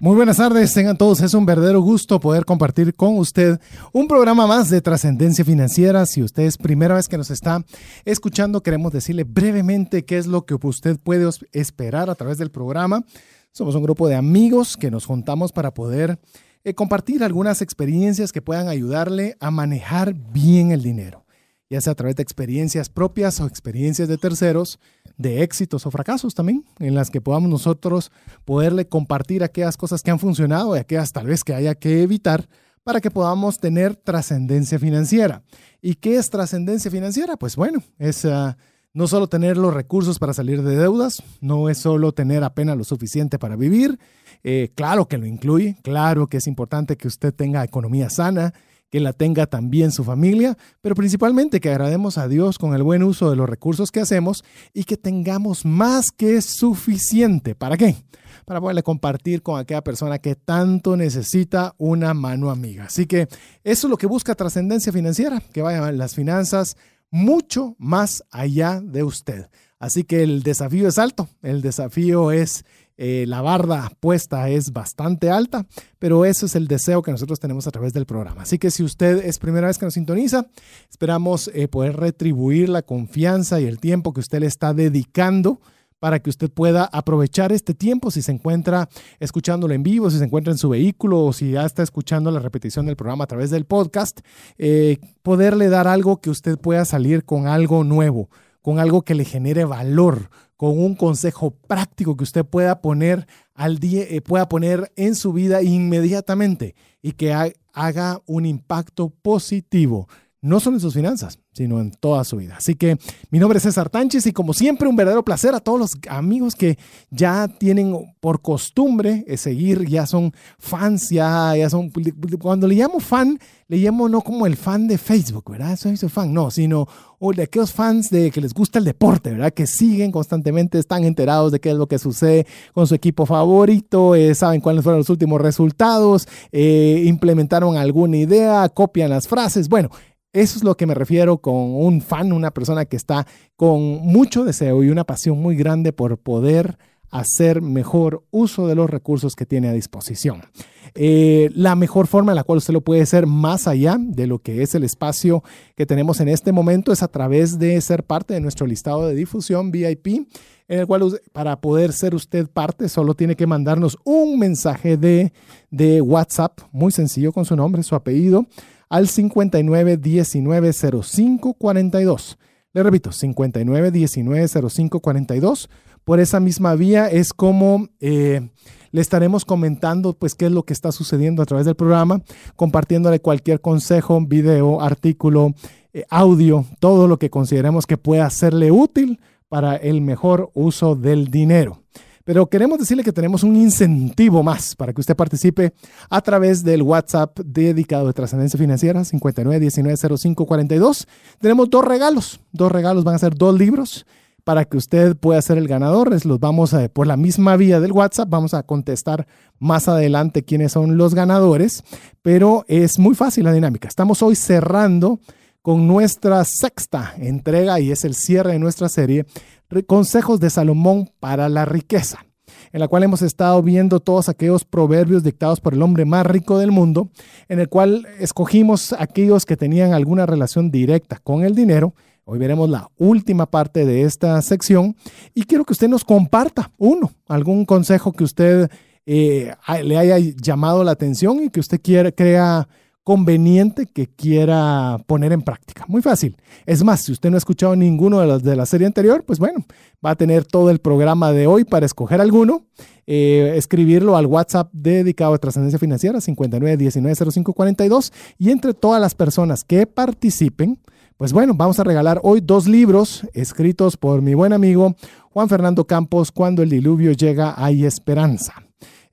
Muy buenas tardes, tengan todos. Es un verdadero gusto poder compartir con usted un programa más de trascendencia financiera. Si usted es primera vez que nos está escuchando, queremos decirle brevemente qué es lo que usted puede esperar a través del programa. Somos un grupo de amigos que nos juntamos para poder eh, compartir algunas experiencias que puedan ayudarle a manejar bien el dinero, ya sea a través de experiencias propias o experiencias de terceros de éxitos o fracasos también, en las que podamos nosotros poderle compartir aquellas cosas que han funcionado y aquellas tal vez que haya que evitar para que podamos tener trascendencia financiera. ¿Y qué es trascendencia financiera? Pues bueno, es ah, no solo tener los recursos para salir de deudas, no es solo tener apenas lo suficiente para vivir, eh, claro que lo incluye, claro que es importante que usted tenga economía sana, que la tenga también su familia, pero principalmente que agrademos a Dios con el buen uso de los recursos que hacemos y que tengamos más que suficiente. ¿Para qué? Para poderle compartir con aquella persona que tanto necesita una mano amiga. Así que eso es lo que busca trascendencia financiera, que vayan las finanzas mucho más allá de usted. Así que el desafío es alto, el desafío es eh, la barda puesta es bastante alta, pero eso es el deseo que nosotros tenemos a través del programa. Así que si usted es primera vez que nos sintoniza, esperamos eh, poder retribuir la confianza y el tiempo que usted le está dedicando para que usted pueda aprovechar este tiempo si se encuentra escuchándolo en vivo, si se encuentra en su vehículo o si ya está escuchando la repetición del programa a través del podcast, eh, poderle dar algo que usted pueda salir con algo nuevo, con algo que le genere valor, con un consejo práctico que usted pueda poner al día, eh, pueda poner en su vida inmediatamente y que haga un impacto positivo, no solo en sus finanzas, sino en toda su vida. Así que mi nombre es César Tánchez y como siempre un verdadero placer a todos los amigos que ya tienen por costumbre eh, seguir, ya son fans, ya, ya son, cuando le llamo fan, le llamo no como el fan de Facebook, ¿verdad? Soy su fan, no, sino o de aquellos fans de que les gusta el deporte, ¿verdad? Que siguen constantemente, están enterados de qué es lo que sucede con su equipo favorito, eh, saben cuáles fueron los últimos resultados, eh, implementaron alguna idea, copian las frases. Bueno, eso es lo que me refiero con un fan, una persona que está con mucho deseo y una pasión muy grande por poder hacer mejor uso de los recursos que tiene a disposición. Eh, la mejor forma en la cual usted lo puede hacer más allá de lo que es el espacio que tenemos en este momento es a través de ser parte de nuestro listado de difusión VIP, en el cual para poder ser usted parte solo tiene que mandarnos un mensaje de, de WhatsApp, muy sencillo con su nombre, su apellido, al 59 19 05 42. Le repito, 59 19 05 42 por esa misma vía es como eh, le estaremos comentando pues qué es lo que está sucediendo a través del programa, compartiéndole cualquier consejo, video, artículo, eh, audio, todo lo que consideremos que pueda serle útil para el mejor uso del dinero. Pero queremos decirle que tenemos un incentivo más para que usted participe a través del WhatsApp dedicado de trascendencia financiera 59190542. Tenemos dos regalos. Dos regalos van a ser dos libros para que usted pueda ser el ganador. los vamos a, por la misma vía del WhatsApp, vamos a contestar más adelante quiénes son los ganadores, pero es muy fácil la dinámica. Estamos hoy cerrando con nuestra sexta entrega y es el cierre de nuestra serie, Consejos de Salomón para la riqueza en la cual hemos estado viendo todos aquellos proverbios dictados por el hombre más rico del mundo, en el cual escogimos aquellos que tenían alguna relación directa con el dinero. Hoy veremos la última parte de esta sección y quiero que usted nos comparta uno, algún consejo que usted eh, le haya llamado la atención y que usted quiera, crea conveniente que quiera poner en práctica. Muy fácil. Es más, si usted no ha escuchado ninguno de los de la serie anterior, pues bueno, va a tener todo el programa de hoy para escoger alguno, eh, escribirlo al WhatsApp dedicado a trascendencia financiera 59190542 y entre todas las personas que participen, pues bueno, vamos a regalar hoy dos libros escritos por mi buen amigo Juan Fernando Campos, Cuando el diluvio llega hay esperanza.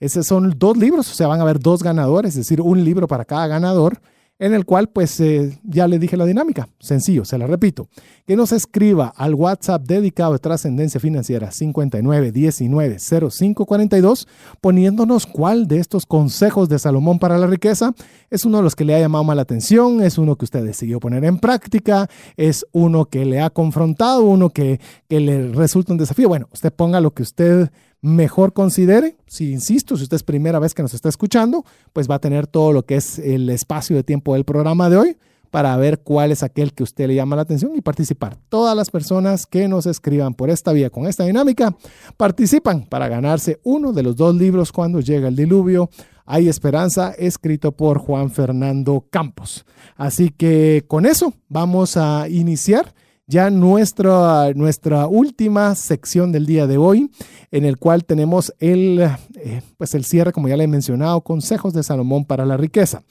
Esos son dos libros, o sea, van a haber dos ganadores, es decir, un libro para cada ganador en el cual pues eh, ya le dije la dinámica, sencillo, se la repito, que nos escriba al WhatsApp dedicado a trascendencia financiera 59190542 poniéndonos cuál de estos consejos de Salomón para la riqueza es uno de los que le ha llamado más la atención, es uno que usted decidió poner en práctica, es uno que le ha confrontado, uno que, que le resulta un desafío. Bueno, usted ponga lo que usted mejor considere. Si insisto, si usted es primera vez que nos está escuchando, pues va a tener todo lo que es el espacio de tiempo del programa de hoy para ver cuál es aquel que usted le llama la atención y participar. Todas las personas que nos escriban por esta vía con esta dinámica participan para ganarse uno de los dos libros cuando llega el diluvio. Hay esperanza, escrito por Juan Fernando Campos. Así que con eso vamos a iniciar ya nuestra, nuestra última sección del día de hoy, en el cual tenemos el, eh, pues el cierre, como ya le he mencionado, consejos de Salomón para la riqueza.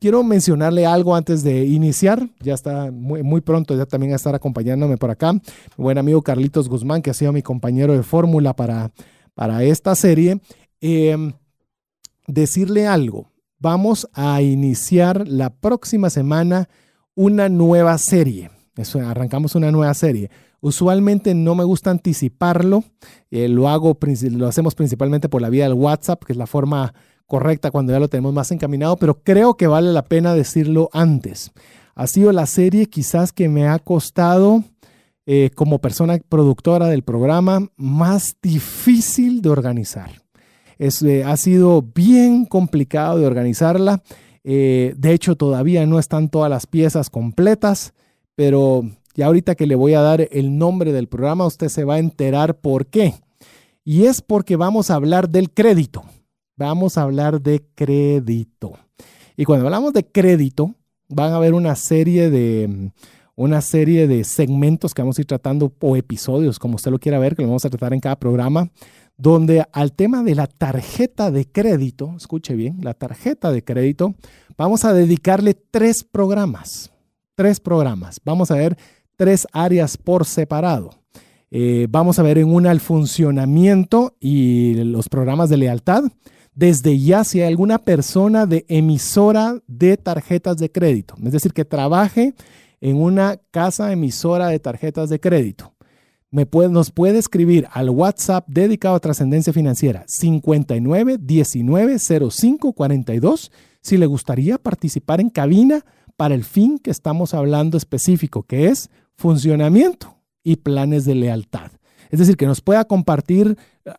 Quiero mencionarle algo antes de iniciar, ya está muy, pronto, ya también a estar acompañándome por acá, mi buen amigo Carlitos Guzmán, que ha sido mi compañero de fórmula para, para esta serie. Em, decirle algo, vamos a iniciar la próxima semana una nueva serie arrancamos una nueva serie. Usualmente no me gusta anticiparlo, eh, lo, hago, lo hacemos principalmente por la vía del WhatsApp, que es la forma correcta cuando ya lo tenemos más encaminado, pero creo que vale la pena decirlo antes. Ha sido la serie quizás que me ha costado, eh, como persona productora del programa, más difícil de organizar. Es, eh, ha sido bien complicado de organizarla. de hecho, todavía no están todas las piezas completas pero ya ahorita que le voy a dar el nombre del programa, usted se va a enterar por qué. Y es porque vamos a hablar del crédito. Vamos a hablar de crédito. Y cuando hablamos de crédito, van a haber una serie de una serie de segmentos que vamos a ir tratando o episodios, como usted lo quiera ver, que lo vamos a tratar en cada programa, donde al tema de la tarjeta de crédito, escuche bien, la tarjeta de crédito, vamos a dedicarle tres programas tres programas. Vamos a ver tres áreas por separado. Eh, vamos a ver en una el funcionamiento y los programas de lealtad. Desde ya, si hay alguna persona de emisora de tarjetas de crédito, es decir, que trabaje en una casa emisora de tarjetas de crédito, me puede, nos puede escribir al WhatsApp dedicado a trascendencia financiera 59 19 05 42 si le gustaría participar en cabina para el fin que estamos hablando específico, que es funcionamiento y planes de lealtad. Es decir, que nos pueda compartir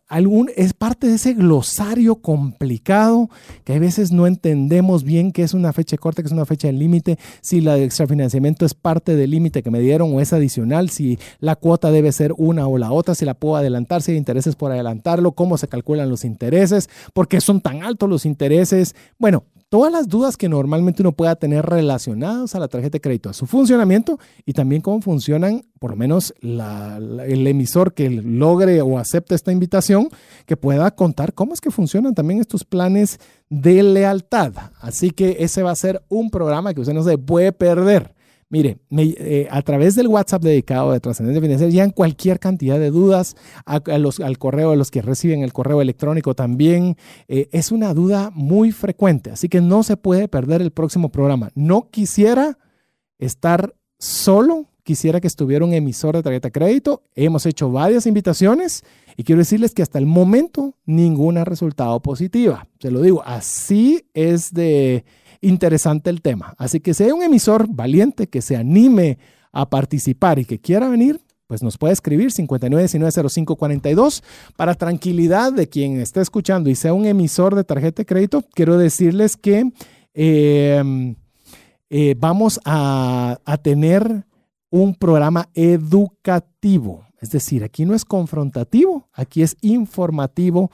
algún, es parte de ese glosario complicado que a veces no entendemos bien qué es una fecha corta, qué es una fecha de límite, si la de extrafinanciamiento es parte del límite que me dieron o es adicional, si la cuota debe ser una o la otra, si la puedo adelantar, si hay intereses por adelantarlo, cómo se calculan los intereses, por qué son tan altos los intereses. Bueno, todas las dudas que normalmente uno pueda tener relacionadas a la tarjeta de crédito, a su funcionamiento y también cómo funcionan, por lo menos el emisor que logre o acepte esta invitación, que pueda contar cómo es que funcionan también estos planes de lealtad. Así que ese va a ser un programa que usted no se puede perder. Mire, eh, a través del WhatsApp dedicado de Trascendencia Financiera, en cualquier cantidad de dudas, al correo de los que reciben el correo electrónico también, eh, es una duda muy frecuente, así que no se puede perder el próximo programa. No quisiera estar solo, quisiera que estuviera un emisor de tarjeta crédito. Hemos hecho varias invitaciones y quiero decirles que hasta el momento ninguna ha resultado positiva. Se lo digo, así es de interesante el tema. Así que si hay un emisor valiente que se anime a participar y que quiera venir, pues nos puede escribir 59190542. Para tranquilidad de quien esté escuchando y sea un emisor de tarjeta de crédito, quiero decirles que em, eh, vamos a, a tener un programa educativo. Es decir, aquí no es confrontativo, aquí es informativo,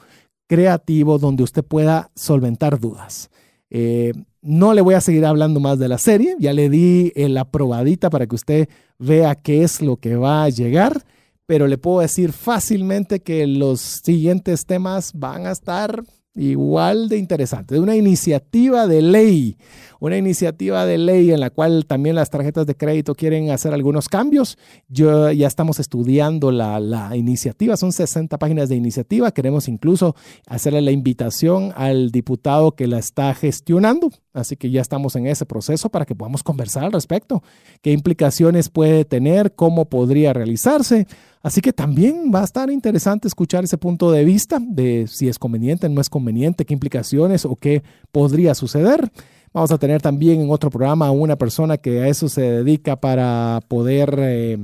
creativo, donde usted pueda solventar dudas. Eh, no le voy a seguir hablando más de la serie, ya le di la probadita para que usted vea qué es lo que va a llegar, pero le puedo decir fácilmente que los siguientes temas van a estar igual de interesantes. Una iniciativa de ley, una iniciativa de ley en la cual también las tarjetas de crédito quieren hacer algunos cambios. Yo ya estamos estudiando la, la iniciativa, son 60 páginas de iniciativa. Queremos incluso hacerle la invitación al diputado que la está gestionando. Así que ya estamos en ese proceso para que podamos conversar al respecto. ¿Qué implicaciones puede tener? ¿Cómo podría realizarse? Así que también va a estar interesante escuchar ese punto de vista de si es conveniente, no es conveniente, qué implicaciones o qué podría suceder. Vamos a tener también en otro programa a una persona que a eso se dedica para poder eh,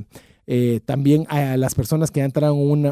eh, también a las personas que entran a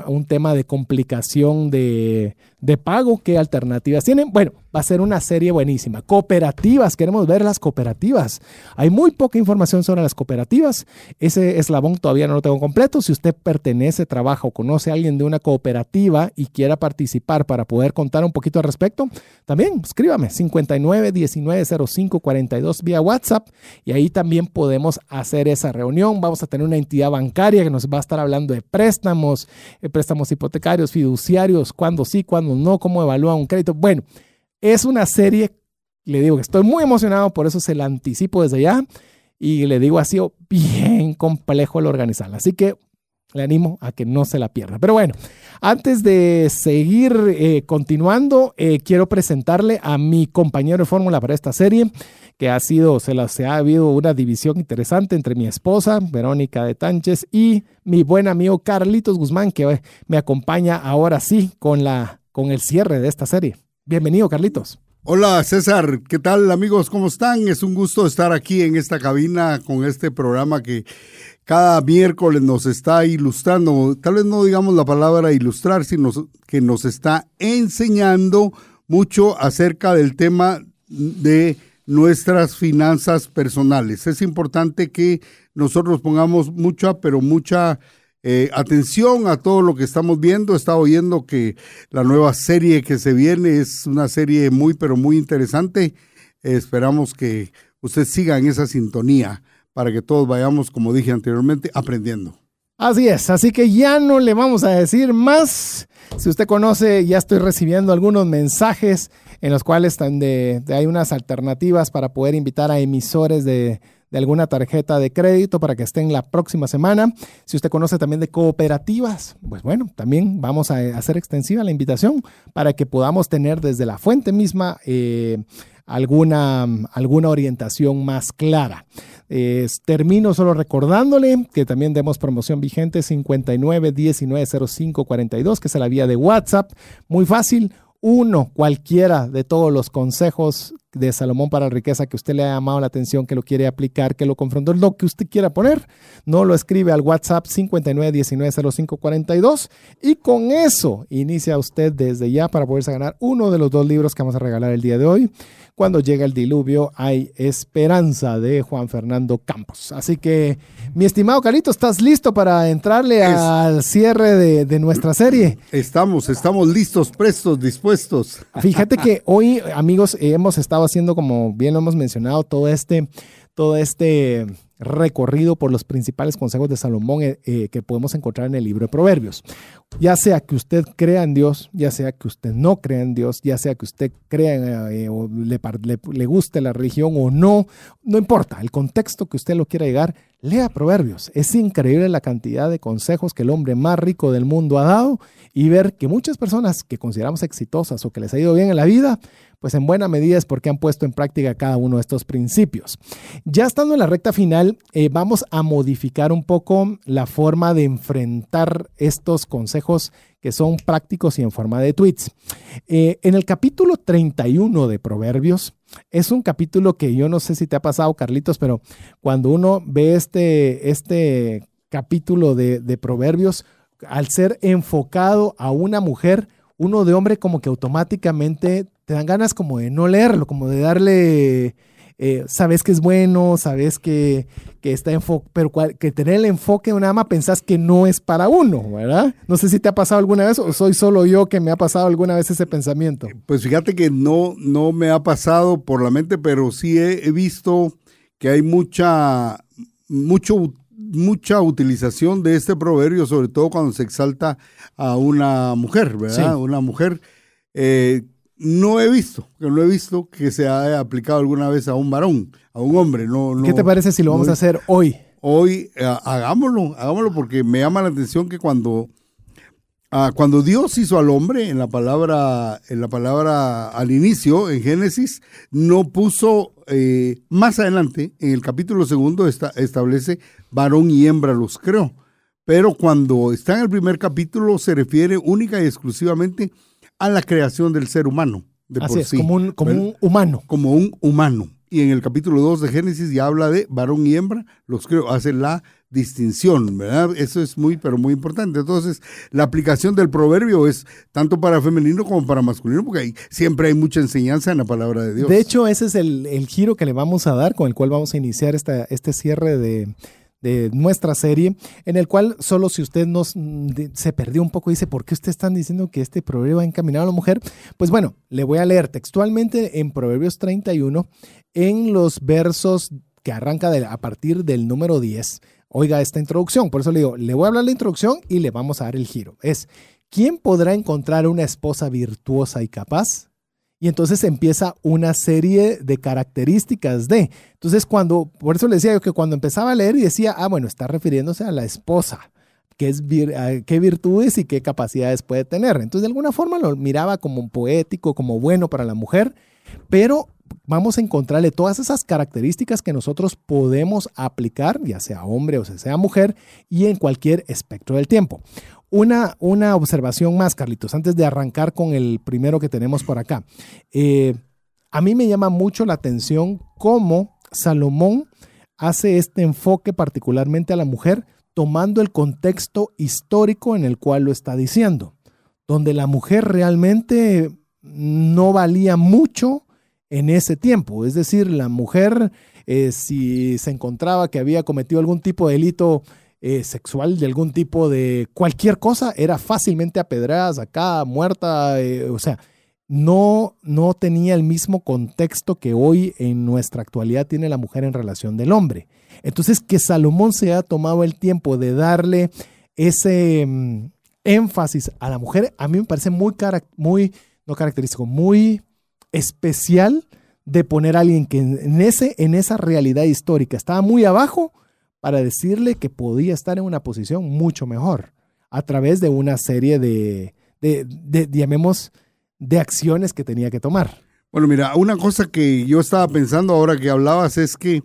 un tema de complicación de, de pago, qué alternativas tienen. Bueno, va a ser una serie buenísima. Cooperativas, queremos ver las cooperativas. Hay muy poca información sobre las cooperativas. Ese eslabón todavía no lo tengo completo. Si usted pertenece, trabaja o conoce a alguien de una cooperativa y quiera participar para poder contar un poquito al respecto, también escríbame 59 19 05 42 vía WhatsApp y ahí también podemos hacer esa reunión. Vamos a tener una entidad bancaria que nos va a estar hablando de préstamos, eh, préstamos hipotecarios, fiduciarios, cuándo sí, cuándo no, cómo evalúa un crédito. Bueno, es una serie, le digo que estoy muy emocionado, por eso se la anticipo desde ya. Y le digo, ha sido bien complejo el organizarla. Así que le animo a que no se la pierda. Pero bueno, antes de seguir eh, continuando, eh, quiero presentarle a mi compañero de fórmula para esta serie, que ha sido, se, la, se ha habido una división interesante entre mi esposa, Verónica de Tánchez, y mi buen amigo Carlitos Guzmán, que eh, me acompaña ahora sí con la con el cierre de esta serie. Bienvenido, Carlitos. Hola César, ¿qué tal amigos? ¿Cómo están? Es un gusto estar aquí en esta cabina con este programa que cada miércoles nos está ilustrando, tal vez no digamos la palabra ilustrar, sino que nos está enseñando mucho acerca del tema de nuestras finanzas personales. Es importante que nosotros pongamos mucha, pero mucha eh, atención a todo lo que estamos viendo. Está oyendo que la nueva serie que se viene es una serie muy, pero muy interesante. esperamos que usted siga en esa sintonía para que todos vayamos, como dije anteriormente, aprendiendo. Así es, así que ya no le vamos a decir más. Si usted conoce, ya estoy recibiendo algunos mensajes en los cuales hay unas alternativas para poder invitar a emisores de, de alguna tarjeta de crédito para que estén la próxima semana. Si usted conoce también de cooperativas, pues bueno, también vamos a hacer extensiva la invitación para que podamos tener desde la fuente misma eh, alguna, alguna orientación más clara. termino solo recordándole que también demos promoción vigente 59 19 05 42, que es la vía de WhatsApp. Muy fácil uno, cualquiera de todos los consejos de Salomón para la riqueza que usted le ha llamado la atención, que lo quiere aplicar, que lo confrontó, lo que usted quiera poner, no lo escribe al WhatsApp 59190542 y con eso inicia usted desde ya para poderse ganar uno de los dos libros que vamos a regalar el día de hoy. Cuando llega el diluvio hay esperanza de Juan Fernando Campos. Así que, mi estimado Carito, ¿estás listo para entrarle al cierre de, nuestra serie? Estamos, estamos listos, prestos, dispuestos. Fíjate que hoy, amigos, hemos estado haciendo, como bien lo hemos mencionado, todo este, todo este recorrido por los principales consejos de Salomón eh, eh, que podemos encontrar en el libro de Proverbios. Ya sea que usted crea en Dios, ya sea que usted no crea en Dios, ya sea que usted crea eh, o le, le, guste la religión o no, no importa, el contexto que usted lo quiera llegar, lea Proverbios. Es increíble la cantidad de consejos que el hombre más rico del mundo ha dado y ver que muchas personas que consideramos exitosas o que les ha ido bien en la vida, pues en buena medida es porque han puesto en práctica cada uno de estos principios. Ya estando en la recta final, eh, vamos a modificar un poco la forma de enfrentar estos consejos que son prácticos y en forma de tweets. Eh, en el capítulo 31 de Proverbios, es un capítulo que yo no sé si te ha pasado, Carlitos, pero cuando uno ve este, este capítulo de, de Proverbios, al ser enfocado a una mujer, uno de hombre como que automáticamente te dan ganas como de no leerlo, como de darle, eh, sabes que es bueno, sabes que, está enfoque, pero que tener el enfoque de una ama pensás que no es para uno, ¿verdad? No sé si te ha pasado alguna vez o soy solo yo que me ha pasado alguna vez ese pensamiento. Pues fíjate que no, no me ha pasado por la mente, pero sí he, visto que hay mucha, mucho mucha utilización de este proverbio, sobre todo cuando se exalta a una mujer, ¿verdad? Una mujer eh, no he visto, que no he visto que se haya aplicado alguna vez a un varón, a un hombre. No, ¿Qué te parece si lo vamos a hacer hoy? Hoy eh, hagámoslo, hagámoslo porque me llama la atención que cuando, ah, cuando Dios hizo al hombre en la palabra, en la palabra al inicio, en Génesis, no puso eh, más adelante, en el capítulo segundo establece varón y hembra los creó. Pero cuando está en el primer capítulo se refiere única y exclusivamente a la creación del ser humano. De Así es, como, un, como un humano. Como un humano. Y en el capítulo 2 de Génesis ya habla de varón y hembra, los creo, hace la distinción, ¿verdad? Eso es muy, pero muy importante. Entonces, la aplicación del proverbio es tanto para femenino como para masculino, porque siempre hay mucha enseñanza en la palabra de Dios. De hecho, ese es el, el giro que le vamos a dar, con el cual vamos a iniciar esta, este cierre de, de nuestra serie, en el cual solo si usted nos, se perdió un poco y dice, ¿por qué usted están diciendo que este proverbio va encaminado a la mujer? Pues bueno, le voy a leer textualmente en Proverbios 31, en los versos que arranca a partir del número 10. Oiga esta introducción, por eso le digo, le voy a hablar la introducción y le vamos a dar el giro. Es, ¿quién podrá encontrar una esposa virtuosa y capaz? Y entonces empieza una serie de características de. Entonces, cuando, por eso le decía yo que cuando empezaba a leer y decía, ah, bueno, está refiriéndose a la esposa, qué, es, qué virtudes y qué capacidades puede tener. Entonces, de alguna forma lo miraba como poético, como bueno para la mujer, pero vamos a encontrarle todas esas características que nosotros podemos aplicar, ya sea hombre o sea mujer, y en cualquier espectro del tiempo. Una, una observación más, Carlitos, antes de arrancar con el primero que tenemos por acá. Eh, a mí me llama mucho la atención cómo Salomón hace este enfoque particularmente a la mujer, tomando el contexto histórico en el cual lo está diciendo, donde la mujer realmente no valía mucho en ese tiempo. Es decir, la mujer, eh, si se encontraba que había cometido algún tipo de delito eh, sexual de algún tipo de cualquier cosa, era fácilmente apedrada, acá, muerta, eh, o sea, no, no tenía el mismo contexto que hoy en nuestra actualidad tiene la mujer en relación del hombre. Entonces, que Salomón se ha tomado el tiempo de darle ese mm, énfasis a la mujer, a mí me parece muy, muy no característico, muy especial de poner a alguien que en, ese, en esa realidad histórica estaba muy abajo para decirle que podía estar en una posición mucho mejor a través de una serie de, de, llamemos, de acciones que tenía que tomar. Bueno, mira, una cosa que yo estaba pensando ahora que hablabas es que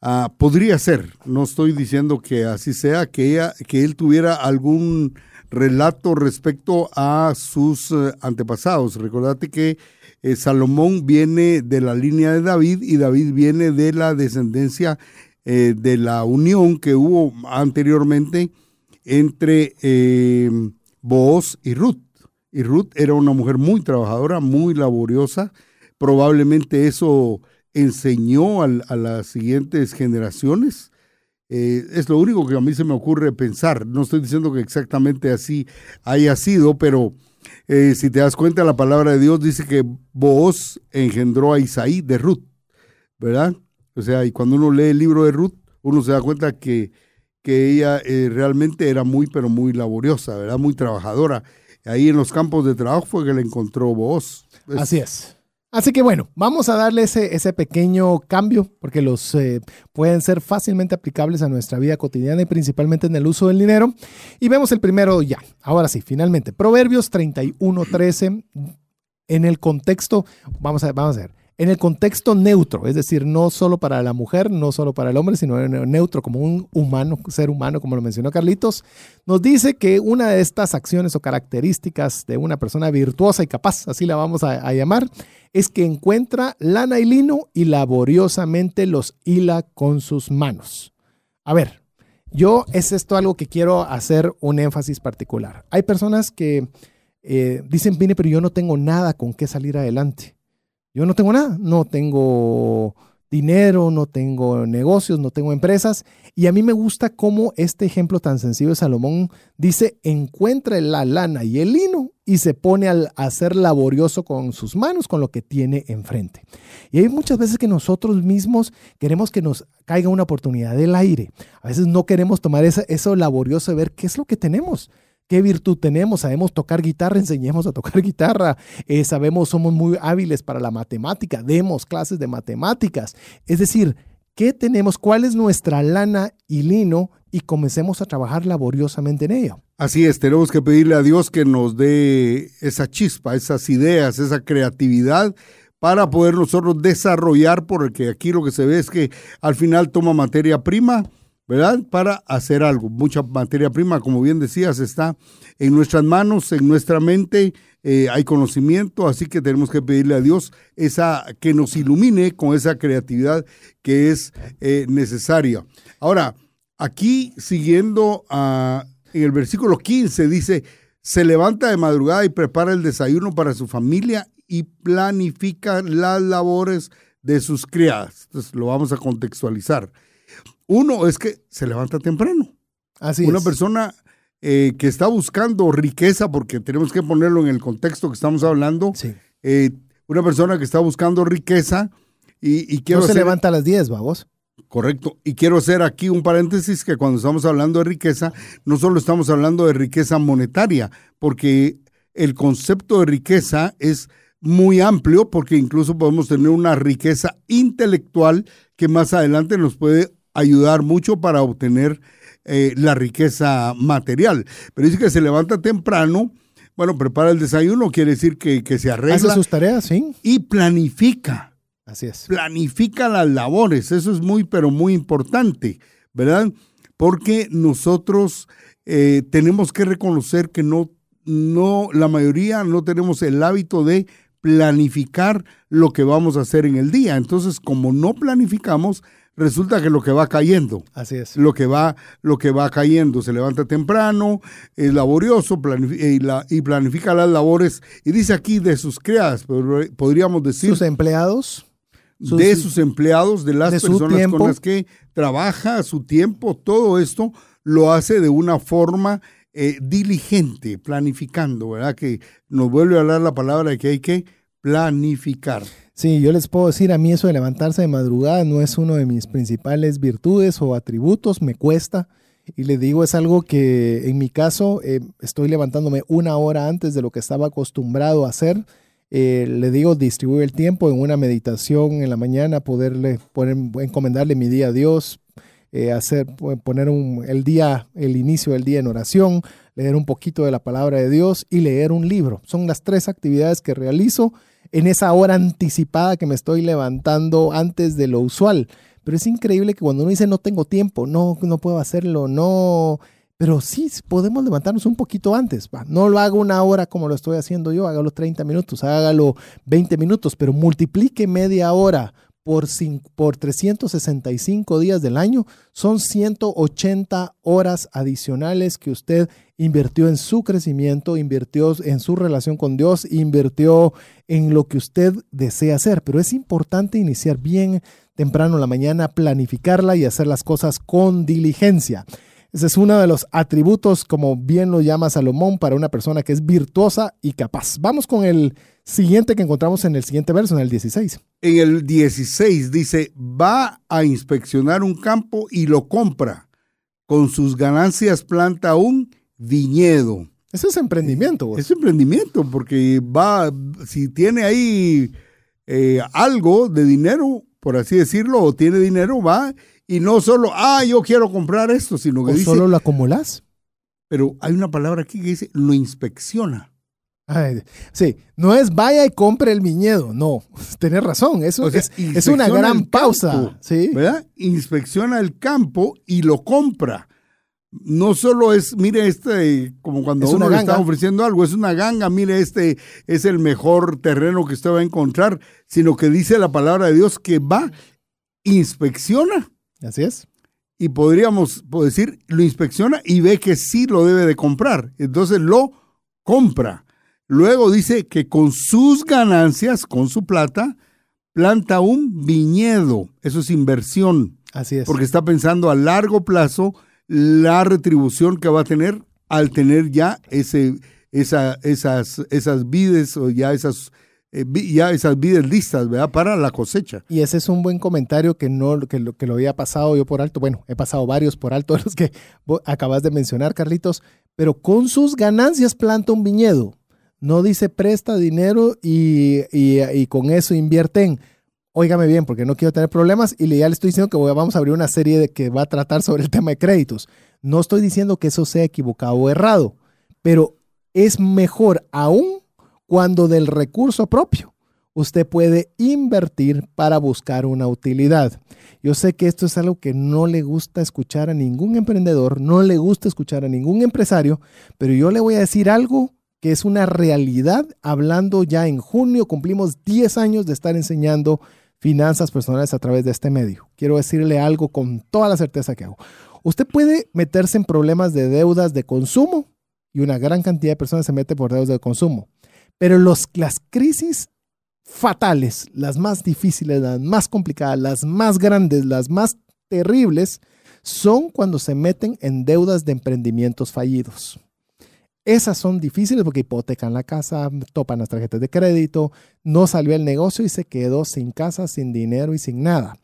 ah, podría ser, no estoy diciendo que así sea, que, que él tuviera algún relato respecto a sus eh, antepasados. Recordate que eh, Salomón viene de la línea de David y David viene de la descendencia eh, de la unión que hubo anteriormente entre eh, Booz y Ruth. Y Ruth era una mujer muy trabajadora, muy laboriosa. Probablemente eso enseñó a, las siguientes generaciones. Eh, es lo único que a mí se me ocurre pensar. No estoy diciendo que exactamente así haya sido, pero si te das cuenta, la palabra de Dios dice que Booz engendró a Isaí de Ruth, ¿verdad? O sea, y cuando uno lee el libro de Ruth, uno se da cuenta que, que ella eh, realmente era muy, pero muy laboriosa, ¿verdad? Muy trabajadora. Ahí en los campos de trabajo fue que le encontró voz. Así es. Así que bueno, vamos a darle ese, ese pequeño cambio porque los eh, pueden ser fácilmente aplicables a nuestra vida cotidiana y principalmente en el uso del dinero. Y vemos el primero ya. Ahora sí, finalmente. Proverbios 31, 13. En el contexto, vamos a, vamos a ver en el contexto neutro, es decir, no solo para la mujer, no solo para el hombre, sino neutro como un humano, ser humano, como lo mencionó Carlitos, nos dice que una de estas acciones o características de una persona virtuosa y capaz, así la vamos a, llamar, es que encuentra lana y lino y laboriosamente los hila con sus manos. A ver, yo es esto algo que quiero hacer un énfasis particular. Hay personas que eh, dicen, vine, pero yo no tengo nada con qué salir adelante. Yo no tengo nada, no tengo dinero, no tengo negocios, no tengo empresas. Y a mí me gusta cómo este ejemplo tan sencillo de Salomón dice, encuentra la lana y el lino y se pone a ser laborioso con sus manos, con lo que tiene enfrente. Y hay muchas veces que nosotros mismos queremos que nos caiga una oportunidad del aire. A veces no queremos tomar eso laborioso de ver qué es lo que tenemos qué virtud tenemos. Sabemos tocar guitarra, enseñemos a tocar guitarra. Eh, sabemos, somos muy hábiles para la matemática, demos clases de matemáticas. Es decir, ¿qué tenemos? ¿Cuál es nuestra lana y lino? Y comencemos a trabajar laboriosamente en ello. Así es, tenemos que pedirle a Dios que nos dé esa chispa, esas ideas, esa creatividad para poder nosotros desarrollar, porque aquí lo que se ve es que al final toma materia prima, ¿verdad? Para hacer algo. Mucha materia prima, como bien decías, está en nuestras manos, en nuestra mente, eh, hay conocimiento, así que tenemos que pedirle a Dios esa, que nos ilumine con esa creatividad que es eh, necesaria. Ahora, aquí siguiendo en el versículo 15 dice, se levanta de madrugada y prepara el desayuno para su familia y planifica las labores de sus criadas. Entonces lo vamos a contextualizar. Uno es que se levanta temprano. Así Una es. persona eh, que está buscando riqueza, porque tenemos que ponerlo en el contexto que estamos hablando, Sí. eh, una persona que está buscando riqueza y, y quiero no se hacer- levanta a las 10, vamos. Correcto. Y quiero hacer aquí un paréntesis que cuando estamos hablando de riqueza, no solo estamos hablando de riqueza monetaria, porque el concepto de riqueza es muy amplio, porque incluso podemos tener una riqueza intelectual que más adelante nos puede ayudar mucho para obtener eh, la riqueza material. Pero dice que se levanta temprano, bueno, prepara el desayuno, quiere decir que, que se Hace arregla sus tareas, sí. y planifica Así es. planifica las labores. Eso es muy, pero muy importante, ¿verdad? Porque nosotros eh, tenemos que reconocer que no, no, la mayoría no tenemos el hábito de planificar lo que vamos a hacer en el día. Entonces, como no planificamos, resulta que lo que va cayendo Así es. lo que va lo que va cayendo se levanta temprano es laborioso planifi- y, la- y planifica las labores y dice aquí de sus criadas pero podríamos decir Sus empleados. sus- de sus empleados, de las de personas con las que trabaja, su tiempo, todo esto lo hace de una forma eh, diligente, planificando, ¿verdad? Que nos vuelve a hablar la palabra de que hay que planificar. Sí, yo les puedo decir, a mí eso de levantarse de madrugada no es uno de mis principales virtudes o atributos, me cuesta. Y les digo, es algo que en mi caso eh, estoy levantándome una hora antes de lo que estaba acostumbrado a hacer. Eh, le digo, distribuir el tiempo en una meditación en la mañana, poderle encomendarle mi día a Dios, eh, hacer, poner el día, el inicio del día en oración, leer un poquito de la palabra de Dios y leer un libro. Son las tres actividades que realizo en esa hora anticipada que me estoy levantando antes de lo usual. Pero es increíble que cuando uno dice no tengo tiempo, no, no puedo hacerlo, no. Pero sí, podemos levantarnos un poquito antes. No lo hago una hora como lo estoy haciendo yo, hágalo 30 minutos, hágalo 20 minutos, pero multiplique media hora por, por 365 días del año. Son 180 horas adicionales que usted invirtió en su crecimiento, invirtió en su relación con Dios, invirtió en lo que usted desea hacer. Pero es importante iniciar bien temprano en la mañana, planificarla y hacer las cosas con diligencia. Ese es uno de los atributos, como bien lo llama Salomón, para una persona que es virtuosa y capaz. Vamos con el siguiente que encontramos en el siguiente verso, en el 16. En el 16 dice, va a inspeccionar un campo y lo compra. Con sus ganancias planta un viñedo. Eso es emprendimiento. vos. Es emprendimiento, porque va, si tiene ahí eh, algo de dinero, por así decirlo, o tiene dinero, va y no solo, ah, yo quiero comprar esto, sino que ¿O dice, solo lo acumulas? pero hay una palabra aquí que dice, lo inspecciona. Ay, sí, no es vaya y compre el viñedo, no, tenés razón, eso O sea, es, es una gran pausa, ¿sí? ¿Verdad? Inspecciona el campo y lo compra. No solo es, mire, este, como cuando Es uno le está ofreciendo algo, es una ganga, mire, este es el mejor terreno que usted va a encontrar, sino que dice la palabra de Dios que va, inspecciona Así es. y podríamos decir, lo inspecciona y ve que sí lo debe de comprar. Entonces lo compra. Luego dice que con sus ganancias, con su plata, planta un viñedo. Eso es inversión, Así es. porque está pensando a largo plazo la retribución que va a tener al tener ya ese, esa, esas, esas vides o ya esas, eh, ya esas vides listas, ¿verdad? Para la cosecha. Y ese es un buen comentario que no que lo, que lo había pasado yo por alto. Bueno, he pasado varios por alto de los que acabas de mencionar, Carlitos. pero con sus ganancias planta un viñedo. No dice presta dinero y, y, con eso invierten. Óigame bien, porque no quiero tener problemas y ya le estoy diciendo que vamos a abrir una serie que va a tratar sobre el tema de créditos. No estoy diciendo que eso sea equivocado o errado, pero es mejor aún cuando del recurso propio usted puede invertir para buscar una utilidad. Yo sé que esto es algo que no le gusta escuchar a ningún emprendedor, no le gusta escuchar a ningún empresario, pero yo le voy a decir algo que es una realidad. Hablando ya en junio, cumplimos 10 años de estar enseñando finanzas personales a través de este medio. Quiero decirle algo con toda la certeza que hago. Usted puede meterse en problemas de deudas de consumo y una gran cantidad de personas se mete por deudas de consumo. Pero los, las crisis fatales, las más difíciles, las más complicadas, las más grandes, las más terribles, son cuando se meten en deudas de emprendimientos fallidos. Esas son difíciles porque hipotecan la casa, topan las tarjetas de crédito, no salió el negocio y se quedó sin casa, sin dinero y sin nada.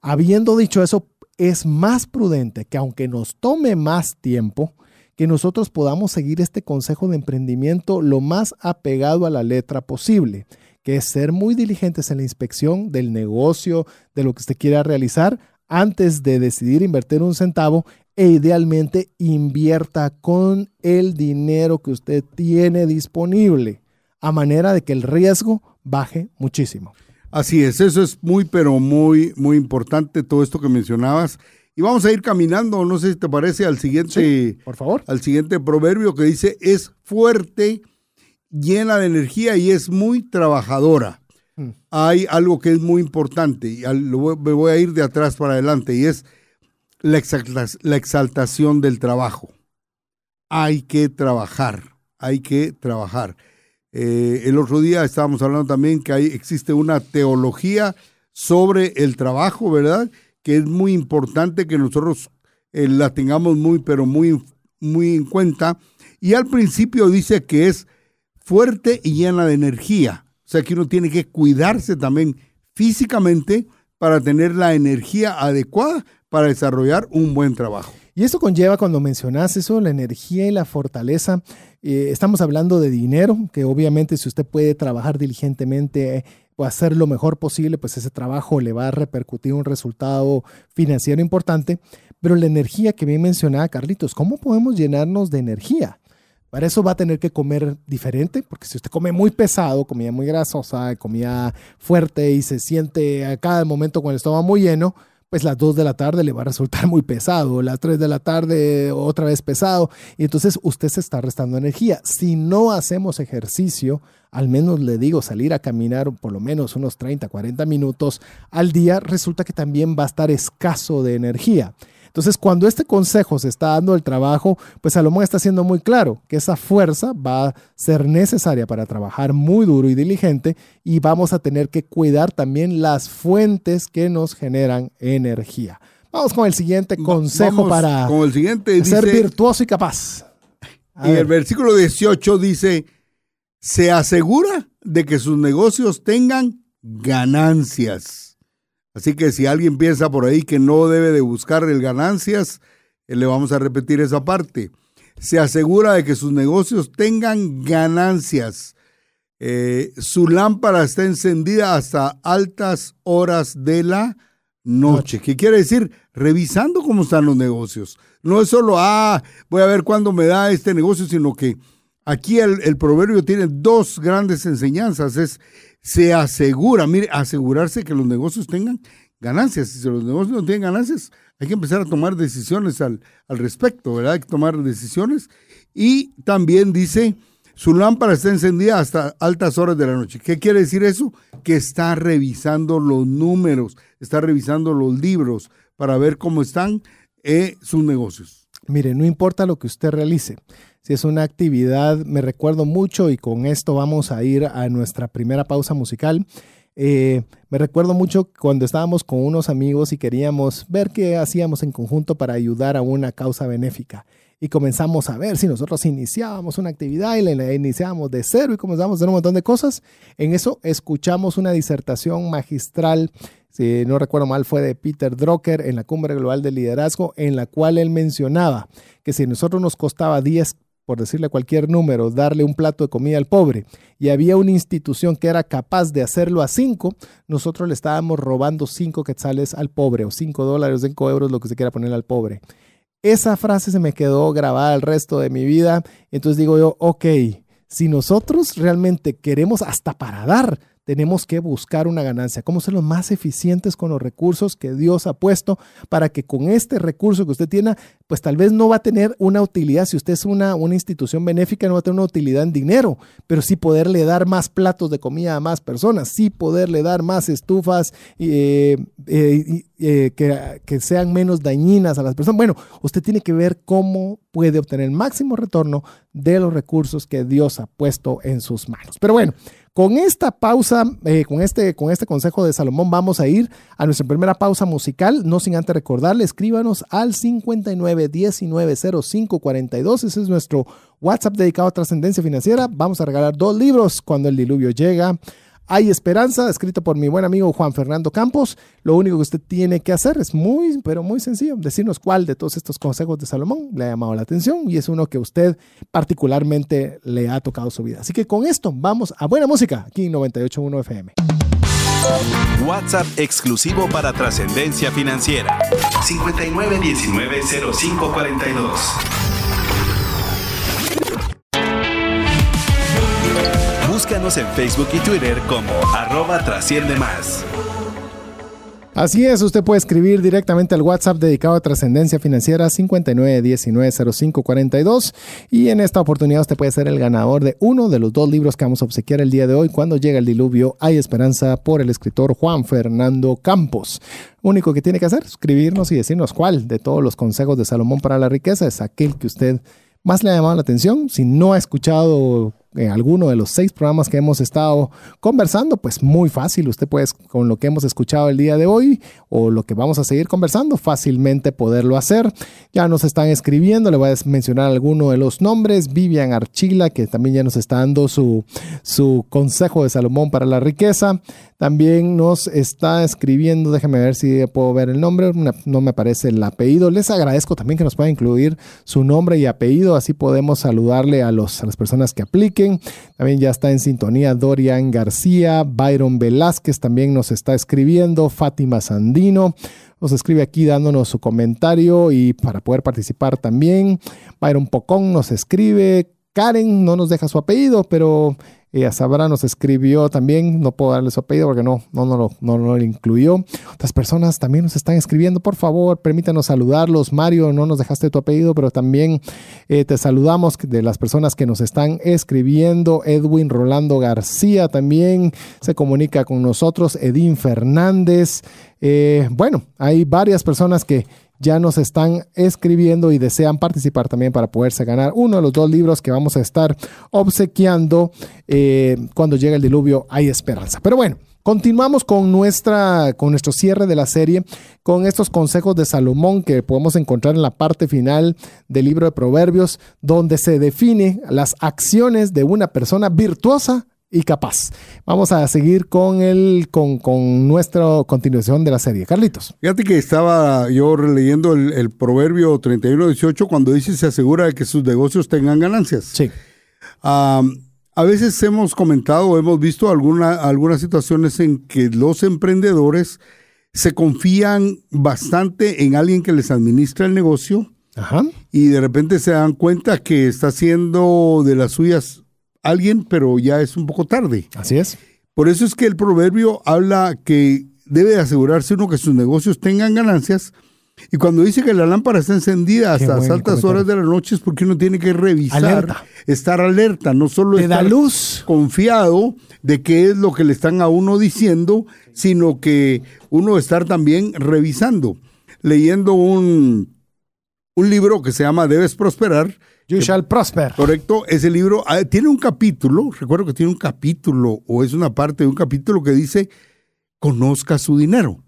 Habiendo dicho eso, es más prudente que aunque nos tome más tiempo, que nosotros podamos seguir este consejo de emprendimiento lo más apegado a la letra posible que es ser muy diligentes en la inspección del negocio, de lo que usted quiera realizar, antes de decidir invertir un centavo e idealmente invierta con el dinero que usted tiene disponible, a manera de que el riesgo baje muchísimo. Así es, eso es muy, pero muy, muy importante todo esto que mencionabas. Y vamos a ir caminando, no sé si te parece, al siguiente, por favor. al siguiente proverbio que dice, es fuerte llena de energía y es muy trabajadora. Hmm. Hay algo que es muy importante y me voy a ir de atrás para adelante y es la, exaltación del trabajo. Hay que trabajar, hay que trabajar. Eh, el otro día estábamos hablando también que hay, existe una teología sobre el trabajo, ¿verdad? Que es muy importante que nosotros eh, la tengamos muy, pero muy, muy en cuenta. Y al principio dice que es fuerte y llena de energía. O sea que uno tiene que cuidarse también físicamente para tener la energía adecuada para desarrollar un buen trabajo. Y eso conlleva, cuando mencionas eso, la energía y la fortaleza. Eh, estamos hablando de dinero, que obviamente si usted puede trabajar diligentemente o hacer lo mejor posible, pues ese trabajo le va a repercutir un resultado financiero importante. Pero la energía que bien mencionaba Carlitos, ¿cómo podemos llenarnos de energía? Para eso va a tener que comer diferente, porque si usted come muy pesado, comida muy grasosa, comida fuerte y se siente a cada momento con el estómago muy lleno, pues las 2 de la tarde le va a resultar muy pesado, las 3 de la tarde otra vez pesado, y entonces usted se está restando energía. Si no hacemos ejercicio, al menos le digo salir a caminar por lo menos unos 30, 40 minutos al día, resulta que también va a estar escaso de energía. Entonces, cuando este consejo se está dando el trabajo, pues Salomón está siendo muy claro que esa fuerza va a ser necesaria para trabajar muy duro y diligente y vamos a tener que cuidar también las fuentes que nos generan energía. Vamos con el siguiente consejo para con el siguiente, ser virtuoso y capaz. y el versículo 18 dice, se asegura de que sus negocios tengan ganancias. Así que si alguien piensa por ahí que no debe de buscar el ganancias, eh, le vamos a repetir esa parte. Se asegura de que sus negocios tengan ganancias. Eh, su lámpara está encendida hasta altas horas de la noche. ¿Qué quiere decir? Revisando cómo están los negocios. No es solo, ah, voy a ver cuándo me da este negocio, sino que aquí el, el proverbio tiene dos grandes enseñanzas. Es se asegura, mire, asegurarse que los negocios tengan ganancias. Si los negocios no tienen ganancias, hay que empezar a tomar decisiones al, al respecto, ¿verdad? Hay que tomar decisiones. Y también dice, su lámpara está encendida hasta altas horas de la noche. ¿Qué quiere decir eso? Que está revisando los números, está revisando los libros para ver cómo están eh, sus negocios. Mire, no importa lo que usted realice, si es una actividad, me recuerdo mucho y con esto vamos a ir a nuestra primera pausa musical. Eh, me recuerdo mucho cuando estábamos con unos amigos y queríamos ver qué hacíamos en conjunto para ayudar a una causa benéfica. Y comenzamos a ver si nosotros iniciábamos una actividad y la iniciábamos de cero y comenzamos a hacer un montón de cosas. En eso escuchamos una disertación magistral, si no recuerdo mal, fue de Peter Drucker en la Cumbre Global de Liderazgo, en la cual él mencionaba que si a nosotros nos costaba 10 por decirle cualquier número, darle un plato de comida al pobre y había una institución que era capaz de hacerlo a cinco, nosotros le estábamos robando cinco quetzales al pobre o cinco dólares, cinco euros, lo que se quiera poner al pobre. Esa frase se me quedó grabada el resto de mi vida. Entonces digo yo, ok, si nosotros realmente queremos hasta para dar, tenemos que buscar una ganancia, cómo ser los más eficientes con los recursos que Dios ha puesto para que con este recurso que usted tiene, pues tal vez no va a tener una utilidad, si usted es una, una institución benéfica, no va a tener una utilidad en dinero, pero sí poderle dar más platos de comida a más personas, sí poderle dar más estufas eh, eh, eh, que, que sean menos dañinas a las personas. Bueno, usted tiene que ver cómo puede obtener el máximo retorno de los recursos que Dios ha puesto en sus manos. Pero bueno, con esta pausa, eh, con, este, con este consejo de Salomón, vamos a ir a nuestra primera pausa musical. No sin antes recordarle, escríbanos al 59 19 05 42. Ese es nuestro WhatsApp dedicado a trascendencia financiera. Vamos a regalar dos libros cuando el diluvio llega. Hay esperanza, escrito por mi buen amigo Juan Fernando Campos. Lo único que usted tiene que hacer es muy, pero muy sencillo, decirnos cuál de todos estos consejos de Salomón le ha llamado la atención y es uno que usted particularmente le ha tocado su vida. Así que con esto vamos a buena música aquí en 98.1 FM. WhatsApp exclusivo para trascendencia financiera. 59190542. En Facebook y Twitter como trasciende más. Así es, usted puede escribir directamente al WhatsApp dedicado a trascendencia financiera 59190542 y en esta oportunidad usted puede ser el ganador de uno de los dos libros que vamos a obsequiar el día de hoy. Cuando llega el diluvio hay esperanza por el escritor Juan Fernando Campos. Único que tiene que hacer es escribirnos y decirnos cuál de todos los consejos de Salomón para la riqueza es aquel que usted más le ha llamado la atención. Si no ha escuchado en alguno de los seis programas que hemos estado conversando, pues muy fácil, usted puede con lo que hemos escuchado el día de hoy o lo que vamos a seguir conversando, fácilmente poderlo hacer. Ya nos están escribiendo, le voy a mencionar alguno de los nombres, Vivian Archila, que también ya nos está dando su, su consejo de Salomón para la riqueza. También nos está escribiendo, déjeme ver si puedo ver el nombre, no me aparece el apellido. Les agradezco también que nos puedan incluir su nombre y apellido, así podemos saludarle a, los, a las personas que apliquen. También ya está en sintonía Dorian García, Byron Velázquez también nos está escribiendo, Fátima Sandino nos escribe aquí dándonos su comentario y para poder participar también. Byron Pocón nos escribe, Karen no nos deja su apellido, pero ella Sabra nos escribió también, no puedo darle su apellido porque no, no, no, no, no lo incluyó. Otras personas también nos están escribiendo, por favor, permítanos saludarlos. Mario, no nos dejaste tu apellido, pero también eh, te saludamos de las personas que nos están escribiendo. Edwin Rolando García también se comunica con nosotros. Edín Fernández. Eh, bueno, hay varias personas que ya nos están escribiendo y desean participar también para poderse ganar uno de los dos libros que vamos a estar obsequiando eh, cuando llegue el diluvio. Hay esperanza. Pero bueno. Continuamos con, nuestra, con nuestro cierre de la serie, con estos consejos de Salomón que podemos encontrar en la parte final del libro de Proverbios, donde se define las acciones de una persona virtuosa y capaz. Vamos a seguir con el con, con nuestra continuación de la serie. Carlitos. Fíjate que estaba yo releyendo el, el proverbio 31-18 cuando dice se asegura de que sus negocios tengan ganancias. Sí. a veces hemos comentado, hemos visto alguna, algunas situaciones en que los emprendedores se confían bastante en alguien que les administra el negocio Ajá. y de repente se dan cuenta que está haciendo de las suyas alguien, pero ya es un poco tarde. Así es. Por eso es que el proverbio habla que debe asegurarse uno que sus negocios tengan ganancias. Y cuando dice que la lámpara está encendida hasta las altas horas de la noche es porque uno tiene que revisar, estar alerta, no solo estar luz. confiado de qué es lo que le están a uno diciendo, sino que uno estar también revisando, leyendo un, un libro que se llama Debes Prosperar, You shall prosper. Correcto, ese libro ah, tiene un capítulo, recuerdo que tiene un capítulo o es una parte de un capítulo que dice conozca su dinero,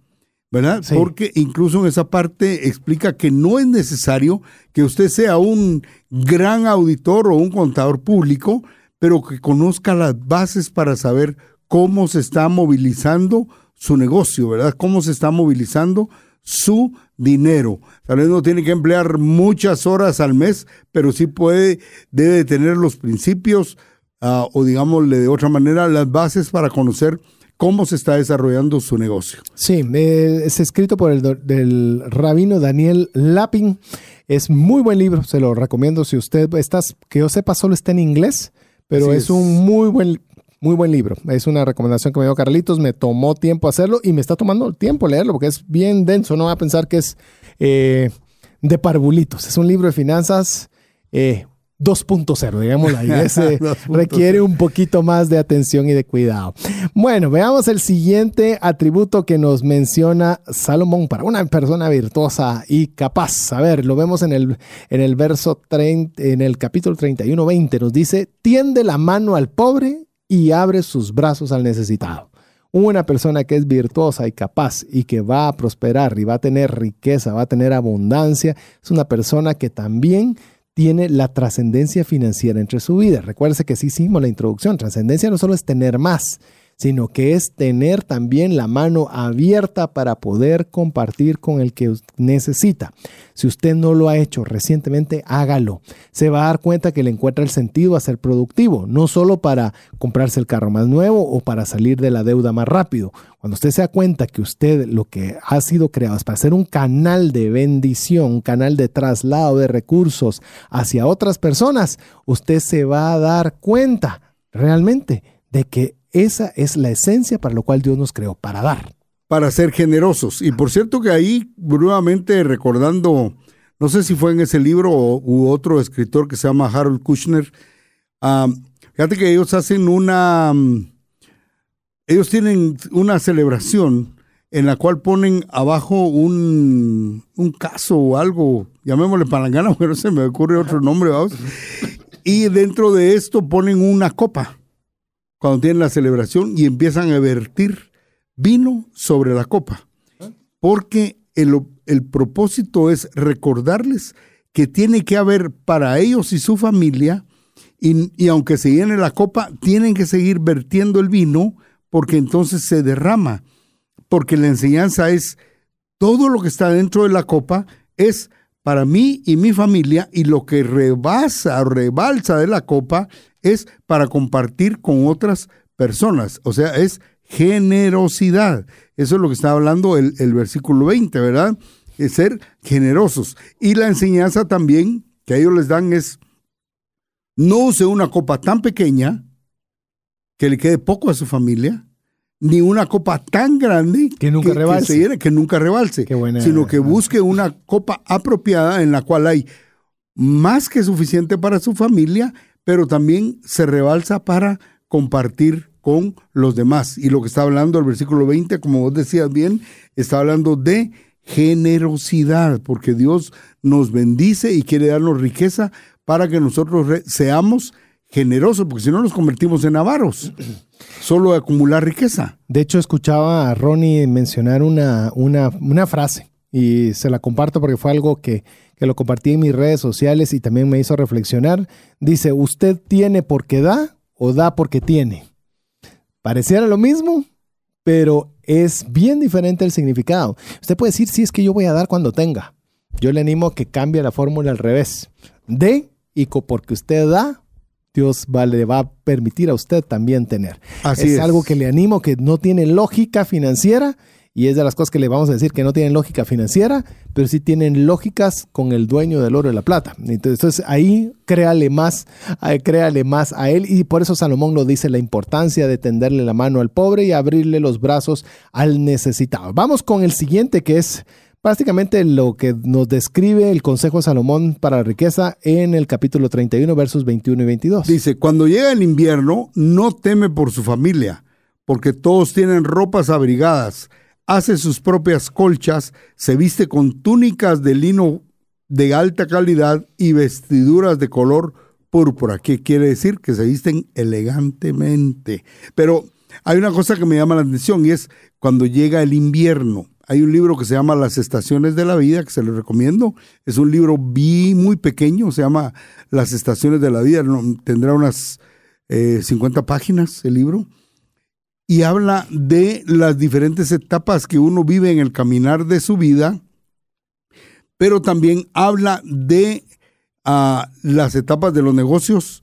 ¿verdad? Sí. Porque incluso en esa parte explica que no es necesario que usted sea un gran auditor o un contador público, pero que conozca las bases para saber cómo se está movilizando su negocio, ¿verdad? Cómo se está movilizando su dinero. Tal vez no tiene que emplear muchas horas al mes, pero sí puede, debe tener los principios ah, o digámosle de otra manera, las bases para conocer cómo se está desarrollando su negocio. Sí, eh, es escrito por el del rabino Daniel Lapin. Es muy buen libro, se lo recomiendo si usted está, que yo sepa, solo está en inglés, pero es, un muy buen, muy buen libro. Es una recomendación que me dio Carlitos, me tomó tiempo hacerlo y me está tomando tiempo leerlo porque es bien denso, no va a pensar que es eh, de parvulitos. Es un libro de finanzas eh, 2.0, digamos, la ese requiere un poquito más de atención y de cuidado. Bueno, veamos el siguiente atributo que nos menciona Salomón para una persona virtuosa y capaz. A ver, lo vemos en el, en el verso 30, en el capítulo 31, 20, nos dice, tiende la mano al pobre y abre sus brazos al necesitado. Una persona que es virtuosa y capaz y que va a prosperar y va a tener riqueza, va a tener abundancia, es una persona que también tiene la trascendencia financiera entre su vida. Recuerde que sí hicimos la introducción. Trascendencia no solo es tener más, sino que es tener también la mano abierta para poder compartir con el que necesita. Si usted no lo ha hecho recientemente, hágalo. Se va a dar cuenta que le encuentra el sentido a ser productivo, no solo para comprarse el carro más nuevo o para salir de la deuda más rápido. Cuando usted se da cuenta que usted lo que ha sido creado es para ser un canal de bendición, un canal de traslado de recursos hacia otras personas, usted se va a dar cuenta realmente de que esa es la esencia para lo cual Dios nos creó, para dar. Para ser generosos. Y por cierto que ahí, nuevamente recordando, no sé si fue en ese libro o, u otro escritor que se llama Harold Kushner, fíjate que ellos hacen una, ellos tienen una celebración en la cual ponen abajo un, un caso o algo, llamémosle palangana, pero se me ocurre otro nombre, vamos. Y dentro de esto ponen una copa cuando tienen la celebración y empiezan a vertir vino sobre la copa. Porque el, el propósito es recordarles que tiene que haber para ellos y su familia, y, y, aunque se llene la copa, tienen que seguir vertiendo el vino porque entonces se derrama. Porque la enseñanza es todo lo que está dentro de la copa es para mí y mi familia y lo que rebasa, rebalsa de la copa es para compartir con otras personas. O sea, es generosidad. Eso es lo que está hablando el, el versículo 20, ¿verdad? Es ser generosos. Y la enseñanza también que ellos les dan es, no use una copa tan pequeña que le quede poco a su familia, ni una copa tan grande que nunca rebalse, que, nunca rebalse sino que busque una copa apropiada en la cual hay más que suficiente para su familia pero también se rebalsa para compartir con los demás. Y lo que está hablando el versículo 20, como vos decías bien, está hablando de generosidad, porque Dios nos bendice y quiere darnos riqueza para que nosotros seamos generosos, porque si no nos convertimos en avaros, solo acumular riqueza. De hecho, escuchaba a Ronnie mencionar una, una, una frase y se la comparto porque fue algo que que lo compartí en mis redes sociales y también me hizo reflexionar. Dice, ¿usted tiene porque da o da porque tiene? Pareciera lo mismo, pero es bien diferente el significado. Usted puede decir, sí, es que yo voy a dar cuando tenga. Yo le animo a que cambie la fórmula al revés. De y porque usted da, Dios va, le va a permitir a usted también tener. Así es algo que le animo que no tiene lógica financiera y es de las cosas que le vamos a decir que no tienen lógica financiera, pero sí tienen lógicas con el dueño del oro y la plata. Entonces, ahí créale más, eh, créale más a él y por eso Salomón lo dice la importancia de tenderle la mano al pobre y abrirle los brazos al necesitado. Vamos con el siguiente que es prácticamente lo que nos describe el consejo de Salomón para la riqueza en el capítulo 31 versos 21 y 22. Dice, cuando llega el invierno, no teme por su familia, porque todos tienen ropas abrigadas hace sus propias colchas, se viste con túnicas de lino de alta calidad y vestiduras de color púrpura. ¿Qué quiere decir? Que se visten elegantemente. Pero hay una cosa que me llama la atención y es cuando llega el invierno. Hay un libro que se llama Las Estaciones de la Vida, que se lo recomiendo. Es un libro muy pequeño, se llama Las Estaciones de la Vida. Tendrá unas 50 eh, páginas el libro y habla de las diferentes etapas que uno vive en el caminar de su vida, pero también habla de ah, las etapas de los negocios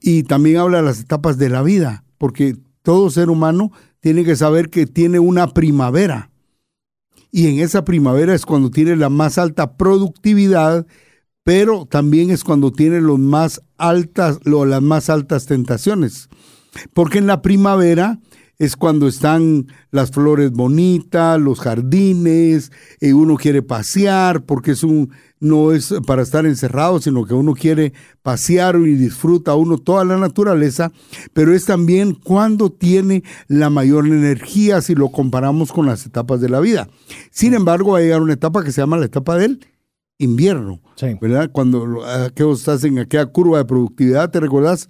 y también habla de las etapas de la vida, porque todo ser humano tiene que saber que tiene una primavera. Y en esa primavera es cuando tiene la más alta productividad, pero también es cuando tiene los más altas, las más altas tentaciones. Porque en la primavera es cuando están las flores bonitas, los jardines, y uno quiere pasear, porque es un, no es para estar encerrado, sino que uno quiere pasear y disfruta uno toda la naturaleza, pero es también cuando tiene la mayor energía si lo comparamos con las etapas de la vida. Sin embargo, va a llegar una etapa que se llama la etapa del invierno, ¿verdad? Cuando estás en aquella curva de productividad, ¿te recordás?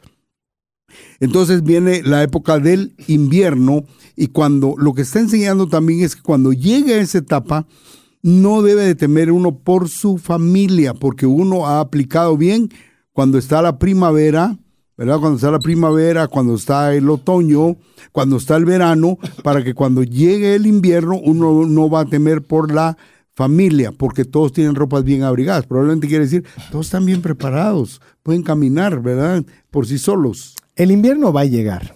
Entonces viene la época del invierno y cuando lo que está enseñando también es que cuando llega esa etapa, no debe de temer uno por su familia, porque uno ha aplicado bien cuando está la primavera, ¿verdad? Cuando está la primavera, cuando está el otoño, cuando está el verano, para que cuando llegue el invierno uno no va a temer por la familia, porque todos tienen ropas bien abrigadas. Probablemente quiere decir, todos están bien preparados, pueden caminar, ¿verdad? Por sí solos. El invierno va a llegar.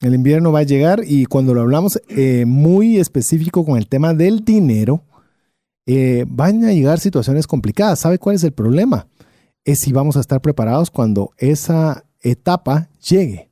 El invierno va a llegar y cuando lo hablamos eh, muy específico con el tema del dinero, eh, van a llegar situaciones complicadas. ¿Sabe cuál es el problema? Es si vamos a estar preparados cuando esa etapa llegue.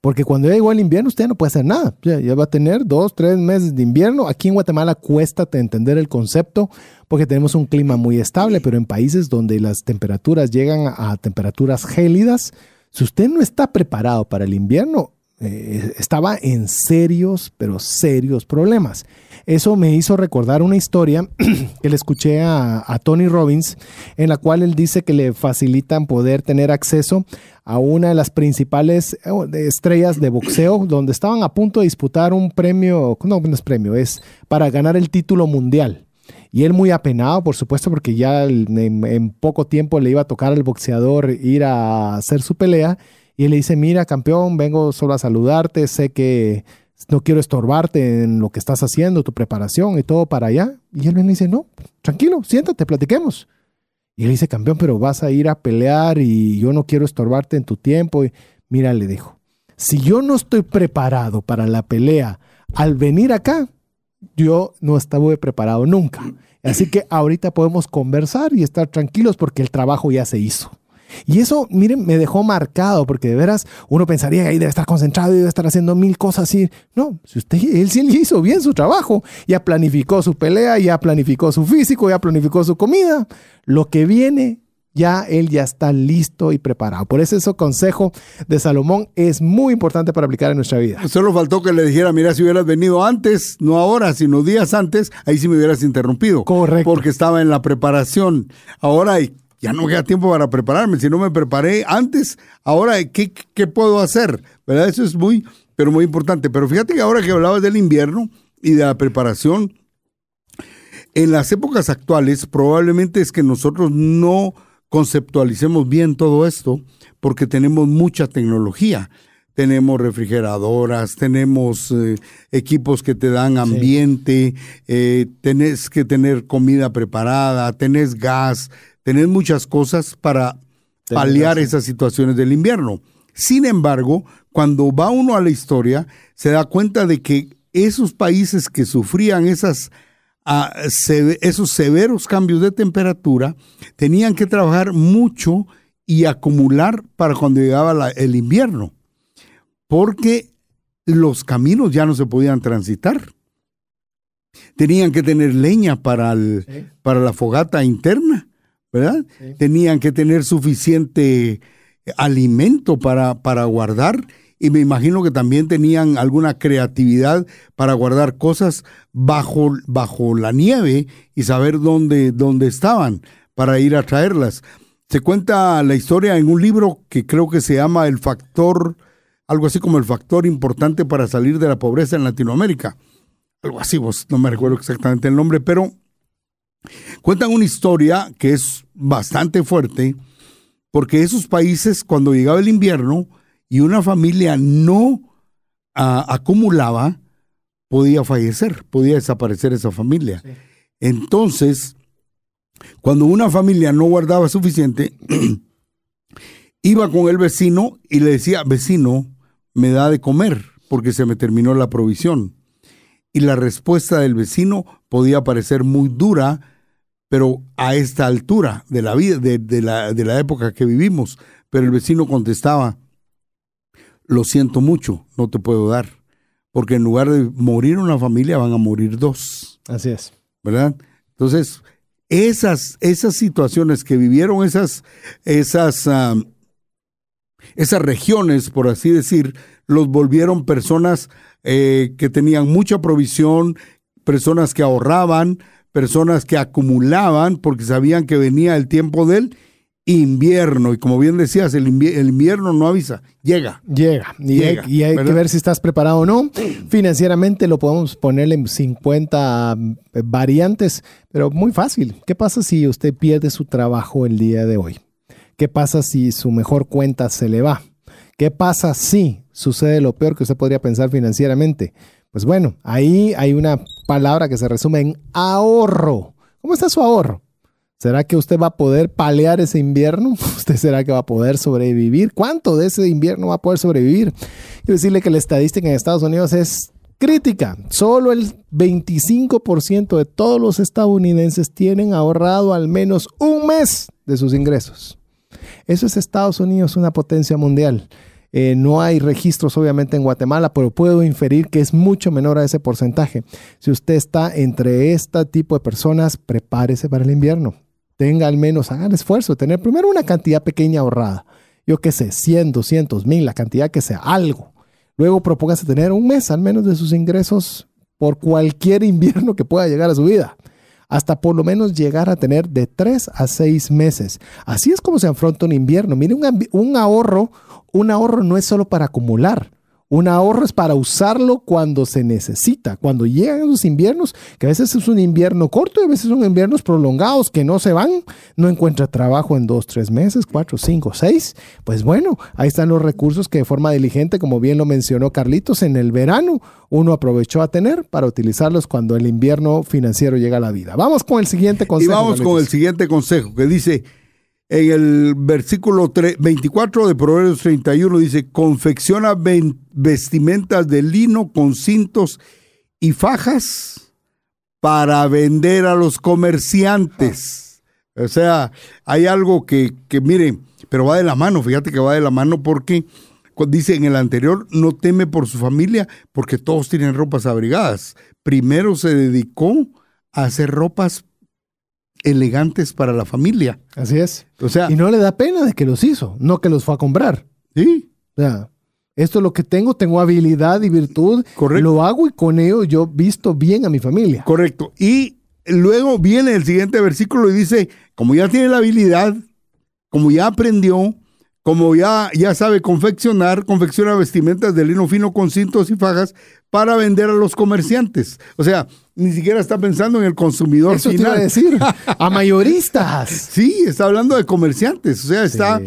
Porque cuando llegó el invierno, usted no puede hacer nada. Ya, va a tener dos, tres meses de invierno. Aquí en Guatemala cuesta entender el concepto porque tenemos un clima muy estable, pero en países donde las temperaturas llegan a temperaturas gélidas, si usted no está preparado para el invierno, eh, estaba en serios, pero serios problemas. Eso me hizo recordar una historia que le escuché a, Tony Robbins, en la cual él dice que le facilitan poder tener acceso a una de las principales eh, estrellas de boxeo, donde estaban a punto de disputar un premio, no, no es premio, es para ganar el título mundial. Y él muy apenado, por supuesto, porque ya en, poco tiempo le iba a tocar al boxeador ir a hacer su pelea. Y él le dice, mira, campeón, vengo solo a saludarte, sé que no quiero estorbarte en lo que estás haciendo, tu preparación y todo para allá. Y él le dice, no, tranquilo, siéntate, platiquemos. Y él dice, campeón, pero vas a ir a pelear y yo no quiero estorbarte en tu tiempo. Y mira, le dijo, si yo no estoy preparado para la pelea al venir acá, yo no estaba preparado nunca. Así que ahorita podemos conversar y estar tranquilos porque el trabajo ya se hizo. Y eso, miren, me dejó marcado porque de veras uno pensaría que ahí debe estar concentrado y debe estar haciendo mil cosas así. No, si usted, él sí hizo bien su trabajo, ya planificó su pelea, ya planificó su físico, ya planificó su comida. Lo que viene ya él ya está listo y preparado. Por eso ese consejo de Salomón es muy importante para aplicar en nuestra vida. Solo faltó que le dijera, mira, si hubieras venido antes, no ahora, sino días antes, ahí sí me hubieras interrumpido. Correcto. Porque estaba en la preparación. Ahora ya no queda tiempo para prepararme. Si no me preparé antes, ahora, ¿qué, qué puedo hacer? ¿Verdad? Eso es muy, pero muy importante. Pero fíjate que ahora que hablabas del invierno y de la preparación, en las épocas actuales probablemente es que nosotros no conceptualicemos bien todo esto porque tenemos mucha tecnología. Tenemos refrigeradoras, tenemos eh, equipos que te dan ambiente, eh, tenés que tener comida preparada, tenés gas, tenés muchas cosas para paliar esas situaciones del invierno. Sin embargo, cuando va uno a la historia, se da cuenta de que esos países que sufrían esas a esos severos cambios de temperatura, tenían que trabajar mucho y acumular para cuando llegaba el invierno, porque los caminos ya no se podían transitar. Tenían que tener leña para, para la fogata interna, ¿verdad? Tenían que tener suficiente alimento para, para guardar y me imagino que también tenían alguna creatividad para guardar cosas bajo, bajo la nieve y saber dónde, dónde estaban para ir a traerlas. Se cuenta la historia en un libro que creo que se llama El factor, algo así como el factor importante para salir de la pobreza en Latinoamérica. Algo así, vos no me recuerdo exactamente el nombre, pero cuentan una historia que es bastante fuerte, porque esos países cuando llegaba el invierno, y una familia no ah, acumulaba, podía fallecer, podía desaparecer esa familia. Entonces, cuando una familia no guardaba suficiente, iba con el vecino y le decía, vecino, me da de comer porque se me terminó la provisión. Y la respuesta del vecino podía parecer muy dura, pero a esta altura de la vida, de, la, de la época que vivimos. Pero el vecino contestaba, lo siento mucho, no te puedo dar. Porque en lugar de morir una familia, van a morir dos. Así es. ¿Verdad? Entonces, esas, esas situaciones que vivieron esas, esas, esas regiones, por así decir, los volvieron personas eh, que tenían mucha provisión, personas que ahorraban, personas que acumulaban porque sabían que venía el tiempo del invierno. Y como bien decías, el, invierno no avisa, llega. Llega. Y hay, que ver si estás preparado o no. Financieramente lo podemos poner en 50 eh, variantes, pero muy fácil. ¿Qué pasa si usted pierde su trabajo el día de hoy? ¿Qué pasa si su mejor cuenta se le va? ¿Qué pasa si sucede lo peor que usted podría pensar financieramente? Pues bueno, ahí hay una palabra que se resume en ahorro. ¿Cómo está su ahorro? ¿Será que usted va a poder palear ese invierno? ¿Usted será que va a poder sobrevivir? ¿Cuánto de ese invierno va a poder sobrevivir? Quiero decirle que la estadística en Estados Unidos es crítica. Solo el 25% de todos los estadounidenses tienen ahorrado al menos un mes de sus ingresos. Eso es Estados Unidos, una potencia mundial. Eh, no hay registros obviamente en Guatemala, pero puedo inferir que es mucho menor a ese porcentaje. Si usted está entre este tipo de personas, prepárese para el invierno. Tenga al menos, haga el esfuerzo de tener primero una cantidad pequeña ahorrada. Yo qué sé, 100, 200 mil, la cantidad que sea, algo. Luego propóngase tener un mes al menos de sus ingresos por cualquier invierno que pueda llegar a su vida hasta por lo menos llegar a tener de 3 a 6 meses. Así es como se afronta un invierno. Mire, un, un ahorro, un ahorro no es solo para acumular. Un ahorro es para usarlo cuando se necesita, cuando llegan esos inviernos, que a veces es un invierno corto y a veces son inviernos prolongados que no se van, no encuentra trabajo en dos, tres meses, cuatro, cinco, seis. Pues bueno, ahí están los recursos que de forma diligente, como bien lo mencionó Carlitos, en el verano uno aprovechó a tener para utilizarlos cuando el invierno financiero llega a la vida. Vamos con el siguiente consejo. Y vamos con el siguiente consejo que dice, en el versículo 24 de Proverbios 31 dice, confecciona vestimentas de lino con cintos y fajas para vender a los comerciantes. O sea, hay algo que, que mire, pero va de la mano, fíjate que va de la mano porque dice en el anterior, no teme por su familia porque todos tienen ropas abrigadas. Primero se dedicó a hacer ropas elegantes para la familia. Así es. O sea, y no le da pena de que los hizo, no que los fue a comprar. Sí. O sea, esto es lo que tengo, tengo habilidad y virtud. Correcto. Lo hago y con ello yo visto bien a mi familia. Correcto. Y luego viene el siguiente versículo y dice, como ya tiene la habilidad, como ya aprendió, como ya, ya sabe confeccionar, confecciona vestimentas de lino fino con cintos y fajas para vender a los comerciantes. O sea, ni siquiera está pensando en el consumidor Eso final. Te decir, a mayoristas. sí, está hablando de comerciantes. O sea, está,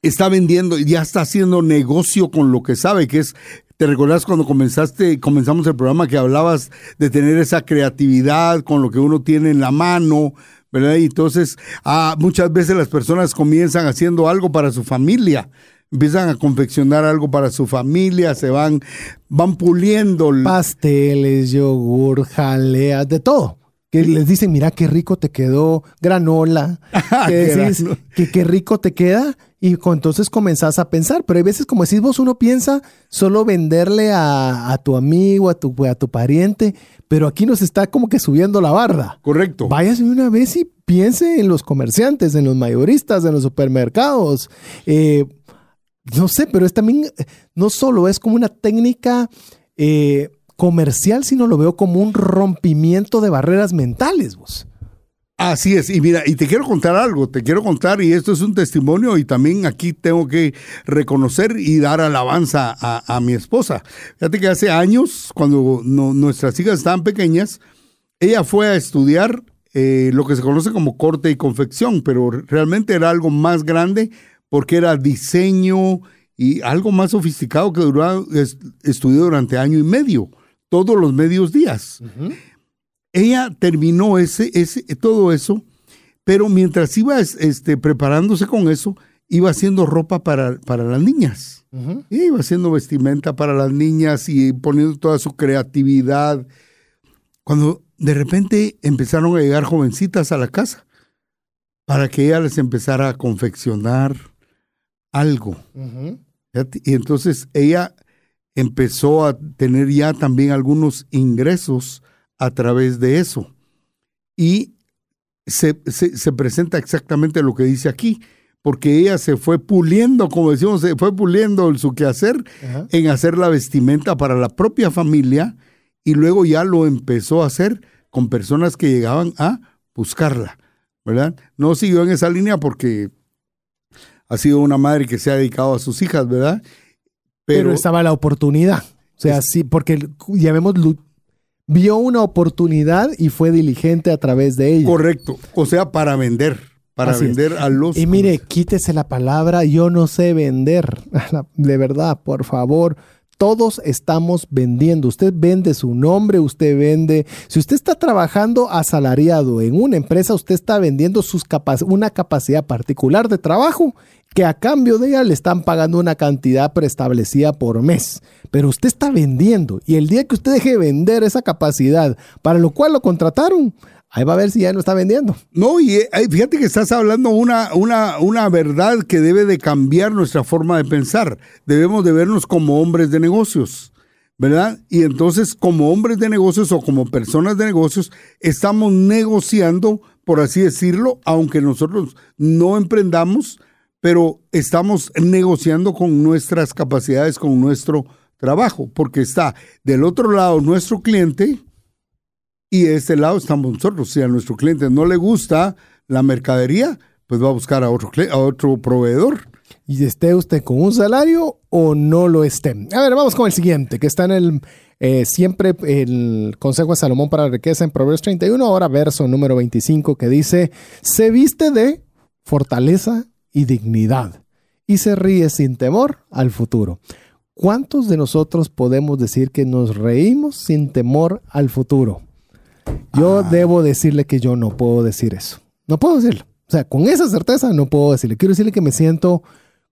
está vendiendo, ya está haciendo negocio con lo que sabe, que es ¿Te recordás cuando comenzaste, comenzamos el programa que hablabas de tener esa creatividad con lo que uno tiene en la mano, ¿verdad? Y entonces, ah, muchas veces las personas comienzan haciendo algo para su familia, empiezan a confeccionar algo para su familia, se van, van puliendo. Pasteles, yogur, jaleas, de todo. Que les dicen, mira qué rico te quedó granola, que decís, que qué rico te queda, y entonces comenzás a pensar. Pero hay veces, como decís vos, uno piensa solo venderle a, tu amigo, a tu, a tu pariente, pero aquí nos está como que subiendo la barda. Correcto. Váyase una vez y piense en los comerciantes, en los mayoristas, en los supermercados. Eh, no sé, pero es también, no solo es como una técnica eh, comercial, sino lo veo como un rompimiento de barreras mentales, vos. Así es, y mira, y te quiero contar algo, te quiero contar, y esto es un testimonio, y también aquí tengo que reconocer y dar alabanza a, mi esposa. Fíjate que hace años, cuando nuestras hijas estaban pequeñas, ella fue a estudiar eh, lo que se conoce como corte y confección, pero realmente era algo más grande porque era diseño y algo más sofisticado que duró, estudió durante año y medio, todos los medios días. Ella terminó ese, ese, todo eso, pero mientras iba este, preparándose con eso, iba haciendo ropa para, para las niñas. Iba haciendo vestimenta para las niñas y poniendo toda su creatividad. Cuando de repente empezaron a llegar jovencitas a la casa para que ella les empezara a confeccionar algo. Y entonces ella empezó a tener ya también algunos ingresos a través de eso. Y se, se, presenta exactamente lo que dice aquí, porque ella se fue puliendo, como decimos, se fue puliendo su quehacer en hacer la vestimenta para la propia familia y luego ya lo empezó a hacer con personas que llegaban a buscarla, ¿verdad? No siguió en esa línea porque ha sido una madre que se ha dedicado a sus hijas, ¿verdad? Pero, estaba la oportunidad. O sea, sí, porque ya vemos, vio una oportunidad y fue diligente a través de ella. Correcto. O sea, para vender. Para vender a los. Y mire, quítese la palabra, yo no sé vender. De verdad, por favor. Todos estamos vendiendo. Usted vende su nombre, usted vende. Si usted está trabajando asalariado en una empresa, usted está vendiendo sus una capacidad particular de trabajo que a cambio de ella le están pagando una cantidad preestablecida por mes. Pero usted está vendiendo y el día que usted deje de vender esa capacidad para lo cual lo contrataron, ahí va a ver si ya no está vendiendo. No, y eh, fíjate que estás hablando una, una, una verdad que debe de cambiar nuestra forma de pensar. Debemos de vernos como hombres de negocios. ¿verdad? Y entonces como hombres de negocios o como personas de negocios estamos negociando, por así decirlo, aunque nosotros no emprendamos, pero estamos negociando con nuestras capacidades, con nuestro trabajo, porque está del otro lado nuestro cliente y de este lado estamos nosotros. Si a nuestro cliente no le gusta la mercadería, pues va a buscar a otro, a otro proveedor. Y esté usted con un salario o no lo esté. A ver, vamos con el siguiente, que está en el eh, siempre el Consejo de Salomón para la Riqueza en Proverbios 31, ahora verso número 25, que dice, se viste de fortaleza y dignidad y se ríe sin temor al futuro. ¿Cuántos de nosotros podemos decir que nos reímos sin temor al futuro? Yo ah. debo decirle que yo no puedo decir eso. No puedo decirlo. O sea, con esa certeza no puedo decirle. Quiero decirle que me siento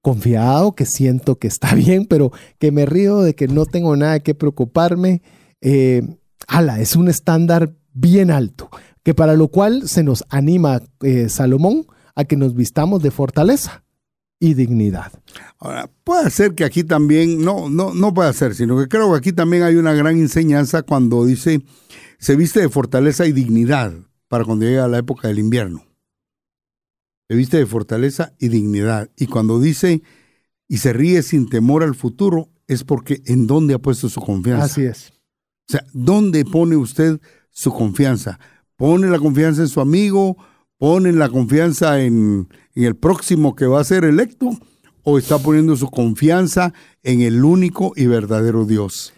confiado, que siento que está bien, pero que me río de que no tengo nada que preocuparme. Eh, ala, es un estándar bien alto, que para lo cual se nos anima eh, Salomón a que nos vistamos de fortaleza y dignidad. Ahora, puede ser que aquí también, no, no, no puede ser, sino que creo que aquí también hay una gran enseñanza cuando dice, se viste de fortaleza y dignidad para cuando llega la época del invierno. Se viste de fortaleza y dignidad. Y cuando dice, y se ríe sin temor al futuro, es porque en dónde ha puesto su confianza. Así es. O sea, ¿dónde pone usted su confianza? ¿Pone la confianza en su amigo? ponen la confianza en, el próximo que va a ser electo o está poniendo su confianza en el único y verdadero Dios.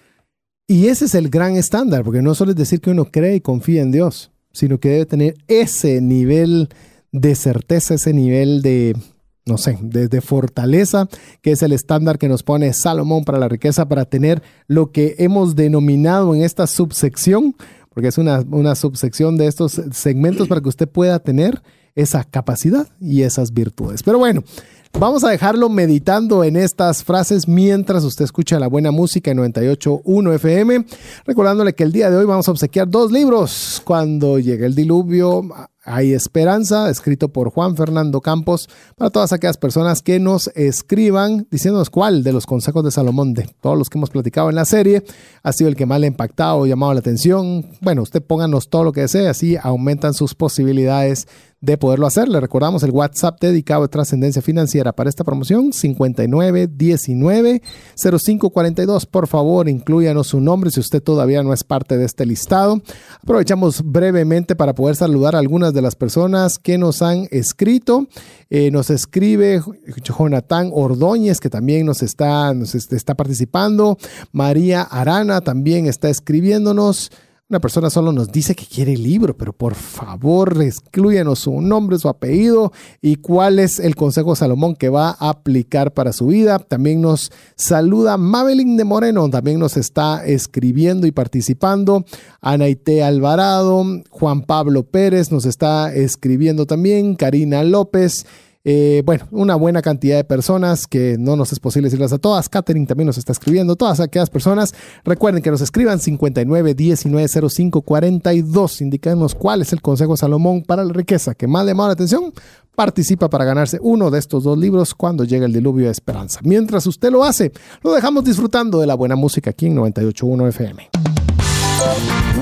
Y ese es el gran estándar, porque no solo es decir que uno cree y confía en Dios, sino que debe tener ese nivel de certeza, ese nivel de, no sé, de, fortaleza, que es el estándar que nos pone Salomón para la riqueza, para tener lo que hemos denominado en esta subsección porque es una, una subsección de estos segmentos para que usted pueda tener esa capacidad y esas virtudes. Pero bueno, Vamos a dejarlo meditando en estas frases mientras usted escucha la buena música en 98.1 FM. Recordándole que el día de hoy vamos a obsequiar dos libros. Cuando llegue el diluvio, hay esperanza, escrito por Juan Fernando Campos, para todas aquellas personas que nos escriban diciéndonos cuál de los consejos de Salomón, de todos los que hemos platicado en la serie, ha sido el que más le ha impactado o llamado la atención. Bueno, usted pónganos todo lo que desee, así aumentan sus posibilidades de poderlo hacer. Le recordamos el WhatsApp dedicado a trascendencia financiera para esta promoción 5919 0542. Por favor, incluyanos su nombre si usted todavía no es parte de este listado. Aprovechamos brevemente para poder saludar a algunas de las personas que nos han escrito. Eh, nos escribe Jonathan Ordóñez, que también nos está, nos está participando. María Arana también está escribiéndonos. Una persona solo nos dice que quiere el libro, pero por favor, excluyenos su nombre, su apellido y cuál es el consejo Salomón que va a aplicar para su vida. También nos saluda Mabelín de Moreno, también nos está escribiendo y participando. Anaite Alvarado, Juan Pablo Pérez nos está escribiendo también. Karina López. Eh, bueno, una buena cantidad de personas que no nos es posible decirlas a todas. Catherine también nos está escribiendo. Todas aquellas personas, recuerden que nos escriban 59 19 05 42. Indíquenos cuál es el consejo Salomón para la riqueza que más le llama la atención. Participa para ganarse uno de estos dos libros cuando llegue el diluvio de esperanza. Mientras usted lo hace, lo dejamos disfrutando de la buena música aquí en 981 FM.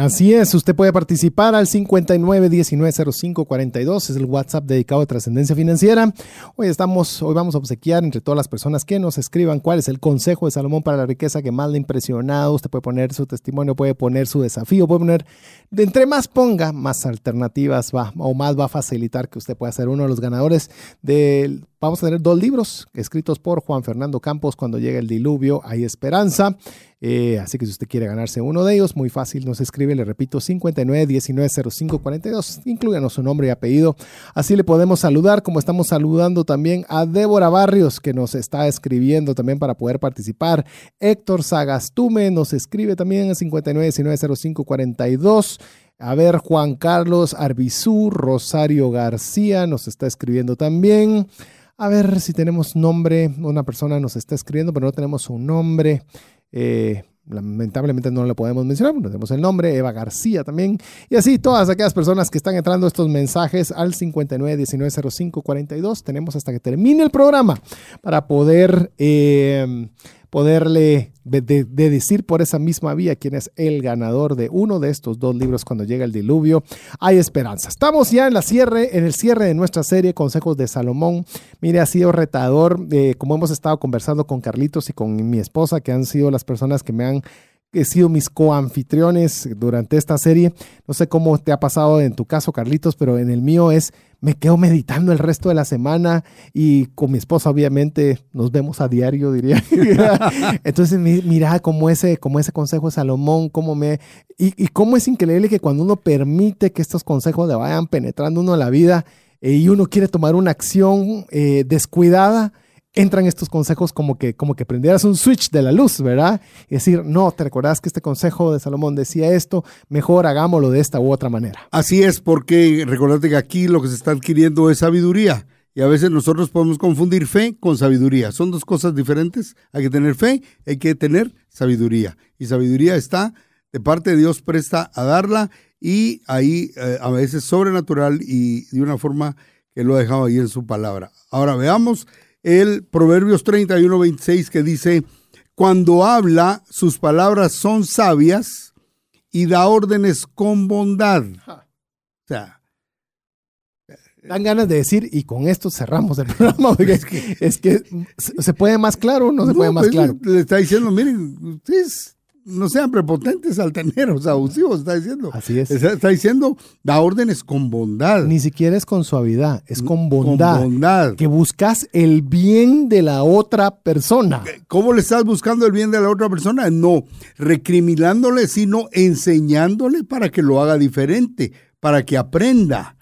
Así es, usted puede participar al 59190542, es el WhatsApp dedicado a trascendencia financiera. Hoy estamos, hoy vamos a obsequiar entre todas las personas que nos escriban cuál es el consejo de Salomón para la riqueza que más le ha impresionado. Usted puede poner su testimonio, puede poner su desafío, puede poner, entre más ponga, más alternativas va o más va a facilitar que usted pueda ser uno de los ganadores del Vamos a tener dos libros escritos por Juan Fernando Campos, Cuando llega el diluvio, hay esperanza. Eh, así que si usted quiere ganarse uno de ellos, muy fácil, nos escribe, le repito, 59 19 05 42, incluyanos su nombre y apellido. Así le podemos saludar, como estamos saludando también a Débora Barrios, que nos está escribiendo también para poder participar. Héctor Sagastume nos escribe también a 59 19 05 42. A ver, Juan Carlos Arbizú, Rosario García nos está escribiendo también. A ver si tenemos nombre. Una persona nos está escribiendo, pero no tenemos un nombre. Eh, lamentablemente no le podemos mencionar, no tenemos el nombre, Eva García también, y así todas aquellas personas que están entrando estos mensajes al 59190542, tenemos hasta que termine el programa para poder eh, poderle de, decir por esa misma vía quién es el ganador de uno de estos dos libros cuando llega el diluvio. Hay esperanza. Estamos ya en la cierre, en el cierre de nuestra serie Consejos de Salomón. Mire, ha sido retador, eh, como hemos estado conversando con Carlitos y con mi esposa, que han sido las personas que me han he sido mis coanfitriones durante esta serie. No sé cómo te ha pasado en tu caso, Carlitos, pero en el mío es, me quedo meditando el resto de la semana y con mi esposa obviamente nos vemos a diario, diría. Entonces, mira cómo ese, como ese consejo de Salomón, cómo me... Y, cómo es increíble que cuando uno permite que estos consejos le vayan penetrando uno a la vida eh, y uno quiere tomar una acción eh, descuidada, entran estos consejos como que, como que prendieras un switch de la luz, ¿verdad? Y decir, no, te recordás que este consejo de Salomón decía esto, mejor hagámoslo de esta u otra manera. Así es, porque recordate que aquí lo que se está adquiriendo es sabiduría. Y a veces nosotros podemos confundir fe con sabiduría. Son dos cosas diferentes. Hay que tener fe, hay que tener sabiduría. Y sabiduría está de parte de Dios presta a darla y ahí eh, a veces sobrenatural y de una forma que lo ha dejado ahí en su palabra. Ahora veamos el Proverbios 31, 26 que dice, cuando habla, sus palabras son sabias y da órdenes con bondad. O sea, Dan ganas de decir, y con esto cerramos el programa, es que, es que se puede más claro o no se puede más pues, claro. Le está diciendo, miren, ustedes no sean prepotentes, altaneros, abusivos, está diciendo. Así es. Está, diciendo, da órdenes con bondad. Ni siquiera es con suavidad, es con bondad. Con bondad. Que buscas el bien de la otra persona. ¿Cómo le estás buscando el bien de la otra persona? No recriminándole, sino enseñándole para que lo haga diferente, para que aprenda.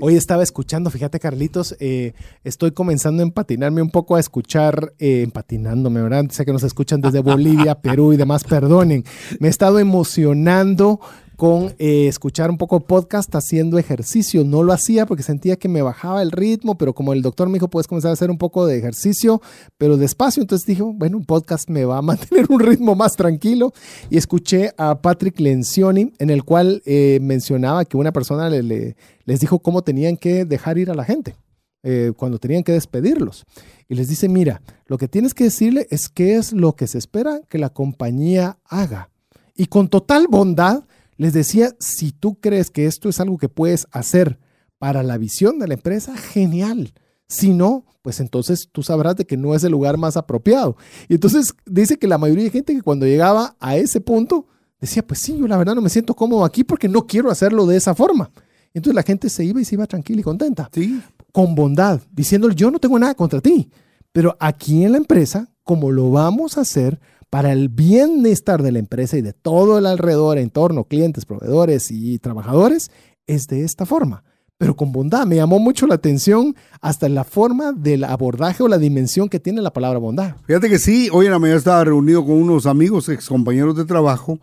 Hoy estaba escuchando, fíjate Carlitos, eh, estoy comenzando a empatinarme un poco a escuchar, eh, empatinándome, ¿verdad? Sé que nos escuchan desde Bolivia, Perú y demás, perdonen. Me he estado emocionando con eh, escuchar un poco podcast haciendo ejercicio. No lo hacía porque sentía que me bajaba el ritmo, pero como el doctor me dijo, puedes comenzar a hacer un poco de ejercicio, pero despacio. Entonces dije, bueno, un podcast me va a mantener un ritmo más tranquilo. Y escuché a Patrick Lencioni, en el cual eh, mencionaba que una persona le, les dijo cómo tenían que dejar ir a la gente. Eh, cuando tenían que despedirlos. Y les dice, mira, lo que tienes que decirle es qué es lo que se espera que la compañía haga. Y con total bondad les decía, si tú crees que esto es algo que puedes hacer para la visión de la empresa, genial. Si no, pues entonces tú sabrás de que no es el lugar más apropiado. Y entonces dice que la mayoría de gente que cuando llegaba a ese punto decía, pues sí, yo la verdad no me siento cómodo aquí porque no quiero hacerlo de esa forma. Entonces la gente se iba y se iba tranquila y contenta. Sí. Con bondad, diciéndole, yo no tengo nada contra ti, pero aquí en la empresa, como lo vamos a hacer para el bienestar de la empresa y de todo el alrededor, entorno, clientes, proveedores y trabajadores, es de esta forma pero con bondad. Me llamó mucho la atención hasta la forma del abordaje o la dimensión que tiene la palabra bondad. Fíjate que sí, hoy en la mañana estaba reunido con unos amigos, ex compañeros de trabajo,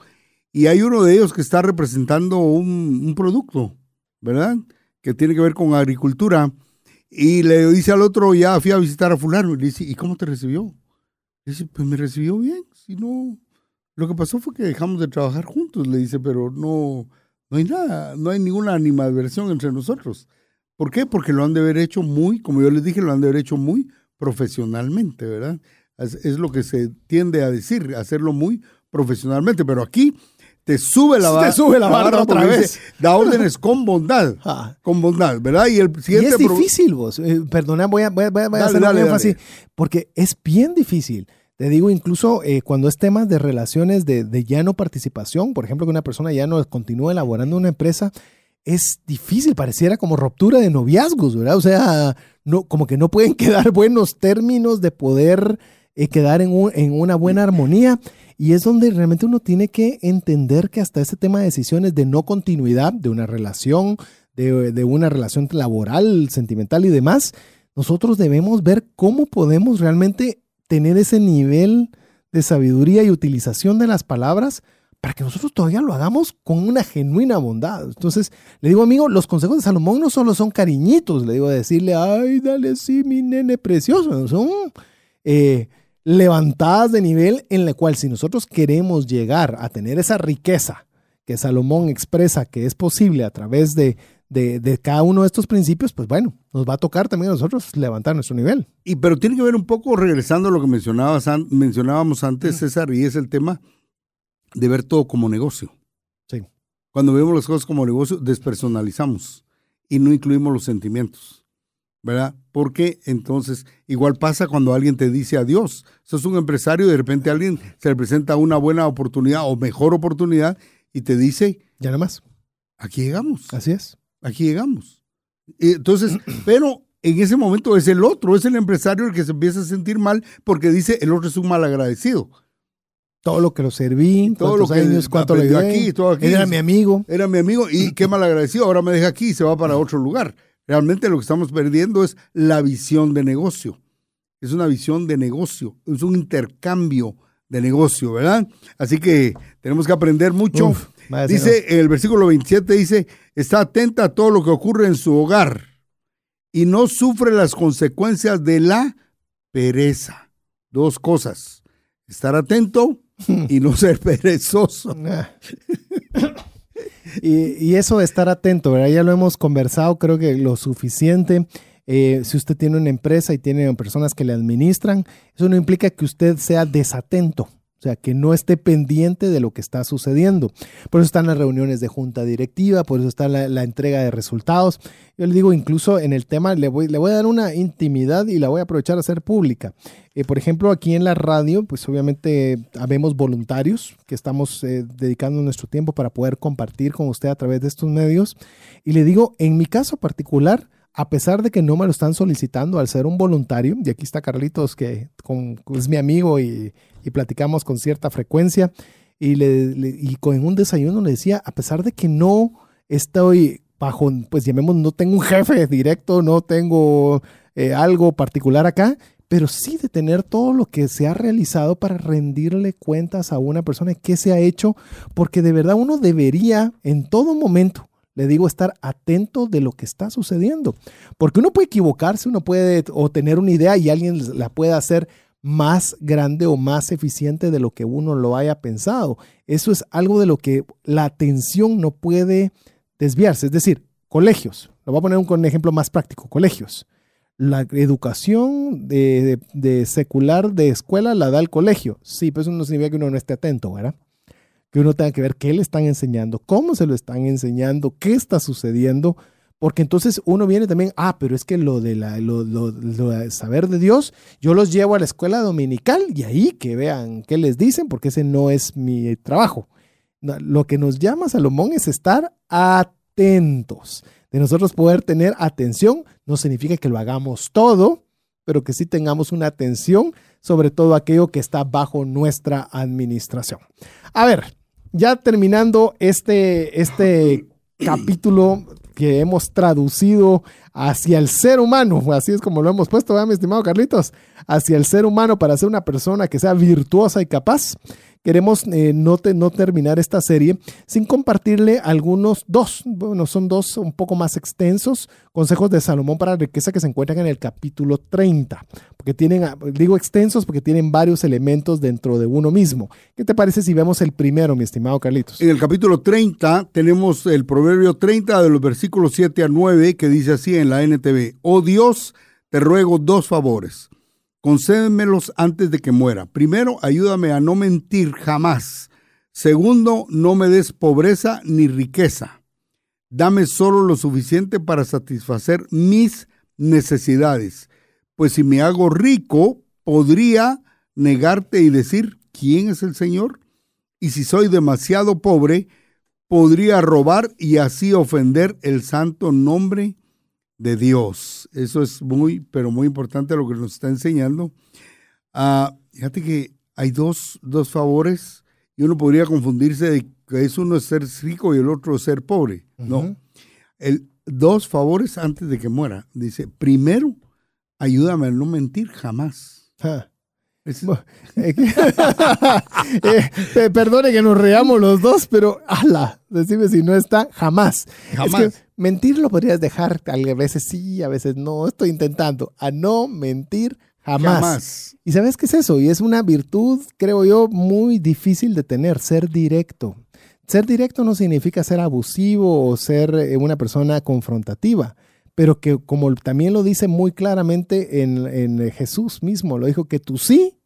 y hay uno de ellos que está representando un, producto, ¿verdad? Que tiene que ver con agricultura. Y le dice al otro, ya fui a visitar a fulano, y le dice, ¿y cómo te recibió? dice, pues me recibió bien, si no, lo que pasó fue que dejamos de trabajar juntos, le dice, pero no, no hay nada, no hay ninguna animadversión entre nosotros. ¿Por qué? Porque lo han de haber hecho muy, como yo les dije, lo han de haber hecho muy profesionalmente, ¿verdad? Es, lo que se tiende a decir, hacerlo muy profesionalmente. Pero aquí te sube la, te sube la barra, otra vez. da órdenes con bondad, ah. con bondad, ¿verdad? Y el siguiente... es difícil vos, eh, perdona, voy a, voy a, voy a hacer un énfasis, porque es bien difícil. Te digo, incluso eh, cuando es temas de relaciones de, ya no participación, por ejemplo, que una persona ya no continúa elaborando una empresa, es difícil, pareciera como ruptura de noviazgos, ¿verdad? O sea, no, como que no pueden quedar buenos términos de poder eh, quedar en, una buena armonía. Y es donde realmente uno tiene que entender que hasta este tema de decisiones de no continuidad de una relación, de una relación laboral, sentimental y demás, nosotros debemos ver cómo podemos realmente tener ese nivel de sabiduría y utilización de las palabras para que nosotros todavía lo hagamos con una genuina bondad. Entonces, le digo, amigo, los consejos de Salomón no solo son cariñitos, le digo, decirle, ay, dale, sí, mi nene precioso, son eh, levantadas de nivel en la cual si nosotros queremos llegar a tener esa riqueza que Salomón expresa que es posible a través de, de, cada uno de estos principios, pues bueno, nos va a tocar también a nosotros levantar nuestro nivel. Y pero tiene que ver un poco, regresando a lo que mencionabas, mencionábamos antes, César, y es el tema de ver todo como negocio. Sí. Cuando vemos las cosas como negocio, despersonalizamos y no incluimos los sentimientos, ¿verdad? Porque entonces, igual pasa cuando alguien te dice adiós. Sos un empresario y de repente alguien se le presenta una buena oportunidad o mejor oportunidad y te dice... Ya nada más. Aquí llegamos. Así es aquí llegamos. Entonces, pero en ese momento es el otro, es el empresario el que se empieza a sentir mal porque dice el otro es un mal agradecido. Todo lo que lo serví, todos los años, cuánto le aquí, todo aquí. Era mi amigo. Era mi amigo y qué mal agradecido, ahora me deja aquí y se va para otro lugar. Realmente lo que estamos perdiendo es la visión de negocio. Es una visión de negocio, es un intercambio de negocio, ¿verdad? Así que tenemos que aprender mucho. Dice el versículo 27 dice, está atenta a todo lo que ocurre en su hogar y no sufre las consecuencias de la pereza. Dos cosas, estar atento y no ser perezoso. y, eso de estar atento, ¿verdad? Ya lo hemos conversado, creo que lo suficiente. Eh, si usted tiene una empresa y tiene personas que le administran, eso no implica que usted sea desatento. O sea, que no esté pendiente de lo que está sucediendo. Por eso están las reuniones de junta directiva, por eso está la, entrega de resultados. Yo le digo, incluso en el tema, le voy, le voy a dar una intimidad y la voy a aprovechar a hacer pública. Eh, por ejemplo, aquí en la radio, pues obviamente habemos voluntarios que estamos eh, dedicando nuestro tiempo para poder compartir con usted a través de estos medios. Y le digo, en mi caso particular, a pesar de que no me lo están solicitando al ser un voluntario, y aquí está Carlitos, que es mi amigo y, platicamos con cierta frecuencia, y, le, con un desayuno le decía, a pesar de que no estoy bajo, pues llamemos, no tengo un jefe directo, no tengo eh, algo particular acá, pero sí de tener todo lo que se ha realizado para rendirle cuentas a una persona qué se ha hecho, porque de verdad uno debería en todo momento le digo estar atento de lo que está sucediendo. Porque uno puede equivocarse, uno puede o tener una idea y alguien la puede hacer más grande o más eficiente de lo que uno lo haya pensado. Eso es algo de lo que la atención no puede desviarse. Es decir, colegios. Lo voy a poner un ejemplo más práctico. Colegios. La educación de, de secular de escuela la da el colegio. Sí, pero eso no significa que uno no esté atento, ¿verdad? Que uno tenga que ver qué le están enseñando, cómo se lo están enseñando, qué está sucediendo, porque entonces uno viene también, ah, pero es que lo de la, lo, saber de Dios, yo los llevo a la escuela dominical y ahí que vean qué les dicen, porque ese no es mi trabajo. Lo que nos llama Salomón es estar atentos. De nosotros poder tener atención no significa que lo hagamos todo, pero que sí tengamos una atención sobre todo aquello que está bajo nuestra administración. A ver, ya terminando este, este capítulo que hemos traducido hacia el ser humano, así es como lo hemos puesto, ¿verdad, mi estimado Carlitos? Hacia el ser humano para ser una persona que sea virtuosa y capaz queremos eh, no, no terminar esta serie sin compartirle algunos, dos, bueno, son dos un poco más extensos, consejos de Salomón para la riqueza que se encuentran en el capítulo 30, porque tienen, ah, digo extensos porque tienen varios elementos dentro de uno mismo. ¿Qué te parece si vemos el primero, mi estimado Carlitos? En el capítulo 30 tenemos el proverbio 30 de los versículos 7 a 9 que dice así en la NTV, oh Dios, te ruego dos favores concédemelos antes de que muera. Primero, ayúdame a no mentir jamás. Segundo, no me des pobreza ni riqueza. Dame solo lo suficiente para satisfacer mis necesidades. Pues si me hago rico, podría negarte y decir, ¿quién es el Señor? Y si soy demasiado pobre, podría robar y así ofender el santo nombre de Dios. Eso es muy, pero muy importante lo que nos está enseñando. Ah, fíjate que hay dos, dos, favores y uno podría confundirse de que es uno es ser rico y el otro es ser pobre. No. El, dos favores antes de que muera. Dice, primero, ayúdame a no mentir jamás. Eh, perdone que nos reamos los dos, pero ala, decime si no está, jamás. Jamás. mentir lo podrías dejar, a veces sí, a veces no. Estoy intentando a no mentir jamás. jamás. ¿Y sabes qué es eso? Y es una virtud, creo yo, muy difícil de tener, ser directo. Ser directo no significa ser abusivo o ser eh, una persona confrontativa pero que como también lo dice muy claramente en, en, Jesús mismo, lo dijo que tú sí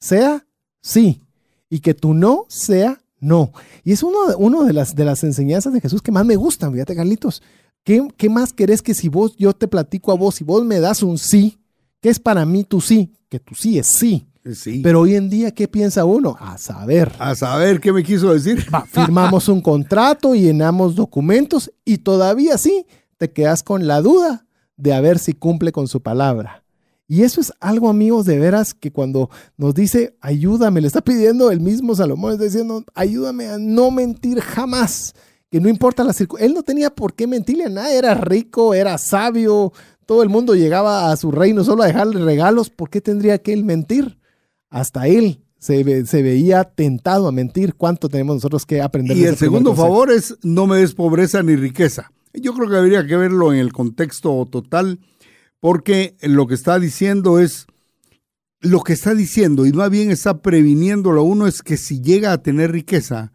sea sí y que tu no sea no. Y es uno, uno de, las, de las enseñanzas de Jesús que más me gustan, fíjate Carlitos. ¿Qué, ¿Qué más querés que si vos, yo te platico a vos y vos me das un sí? ¿Qué es para mí tu sí? Que tu sí es sí. Sí. Pero hoy en día, ¿qué piensa uno? A saber. A saber qué me quiso decir. firmamos un contrato, llenamos documentos y todavía sí te quedas con la duda de a ver si cumple con su palabra. Y eso es algo, amigos, de veras, que cuando nos dice, ayúdame, le está pidiendo el mismo Salomón, está diciendo, ayúdame a no mentir jamás, que no importa la circunstancia. Él no tenía por qué mentirle a nadie, era rico, era sabio, todo el mundo llegaba a su reino solo a dejarle regalos, ¿por qué tendría que él mentir? Hasta él se, se, veía tentado a mentir. ¿Cuánto tenemos nosotros que aprender? Y el segundo favor es no me des pobreza ni riqueza. Yo creo que habría que verlo en el contexto total porque lo que está diciendo es, lo que está diciendo y más bien está previniéndolo a uno es que si llega a tener riqueza,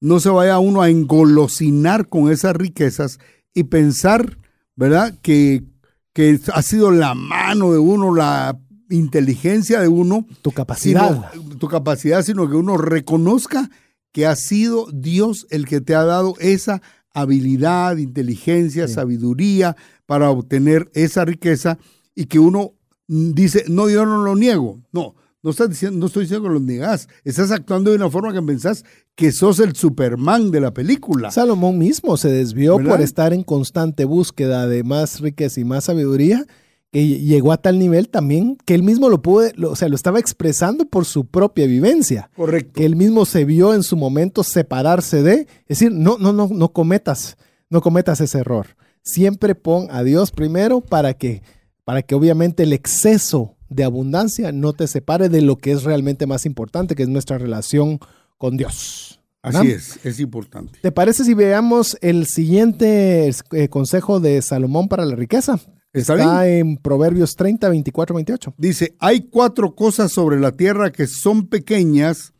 no se vaya uno a engolosinar con esas riquezas y pensar, ¿verdad? Que, que ha sido la mano de uno, la inteligencia de uno. Tu capacidad. tu capacidad, sino que uno reconozca que ha sido Dios el que te ha dado esa habilidad, inteligencia, sabiduría, para obtener esa riqueza y que uno dice, no, yo no lo niego. No, no, estás diciendo, no estoy diciendo que lo negas. Estás actuando de una forma que pensás que sos el Superman de la película. Salomón mismo se desvió por estar en constante búsqueda de más riqueza y más sabiduría, que llegó a tal nivel también que él mismo lo pudo, o sea, lo estaba expresando por su propia vivencia. Correcto. Que él mismo se vio en su momento separarse de, es decir, no, no, no, no cometas, no cometas ese error siempre pon a Dios primero para que, para que obviamente el exceso de abundancia no te separe de lo que es realmente más importante, que es nuestra relación con Dios. Así es, es importante. ¿Te parece si veamos el siguiente eh, consejo de Salomón para la riqueza? Está, en Proverbios 30, 24, 28. Dice, hay cuatro cosas sobre la tierra que son pequeñas,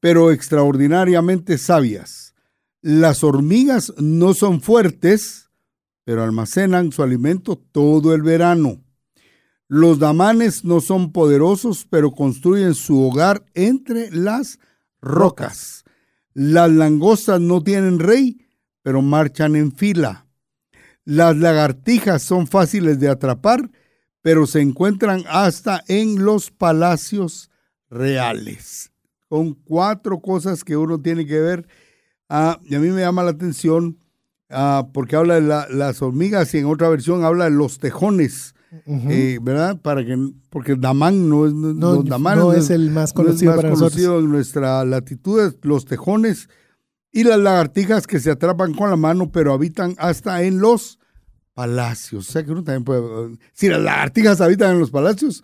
pero extraordinariamente sabias. Las hormigas no son fuertes, pero almacenan su alimento todo el verano. Los damanes no son poderosos, pero construyen su hogar entre las rocas. Las langostas no tienen rey, pero marchan en fila. Las lagartijas son fáciles de atrapar, pero se encuentran hasta en los palacios reales. Son cuatro cosas que uno tiene que ver Ah, y a mí me llama la atención ah, porque habla de la- las hormigas y en otra versión habla de los tejones. eh, ¿Verdad? Para que, porque Damán no es, no, No, Damán no es el más conocido para nosotros. conocido en nuestra latitud, es los tejones y las lagartijas que se atrapan con la mano, pero habitan hasta en los palacios. O sea que uno también puede. Si las lagartijas habitan en los palacios,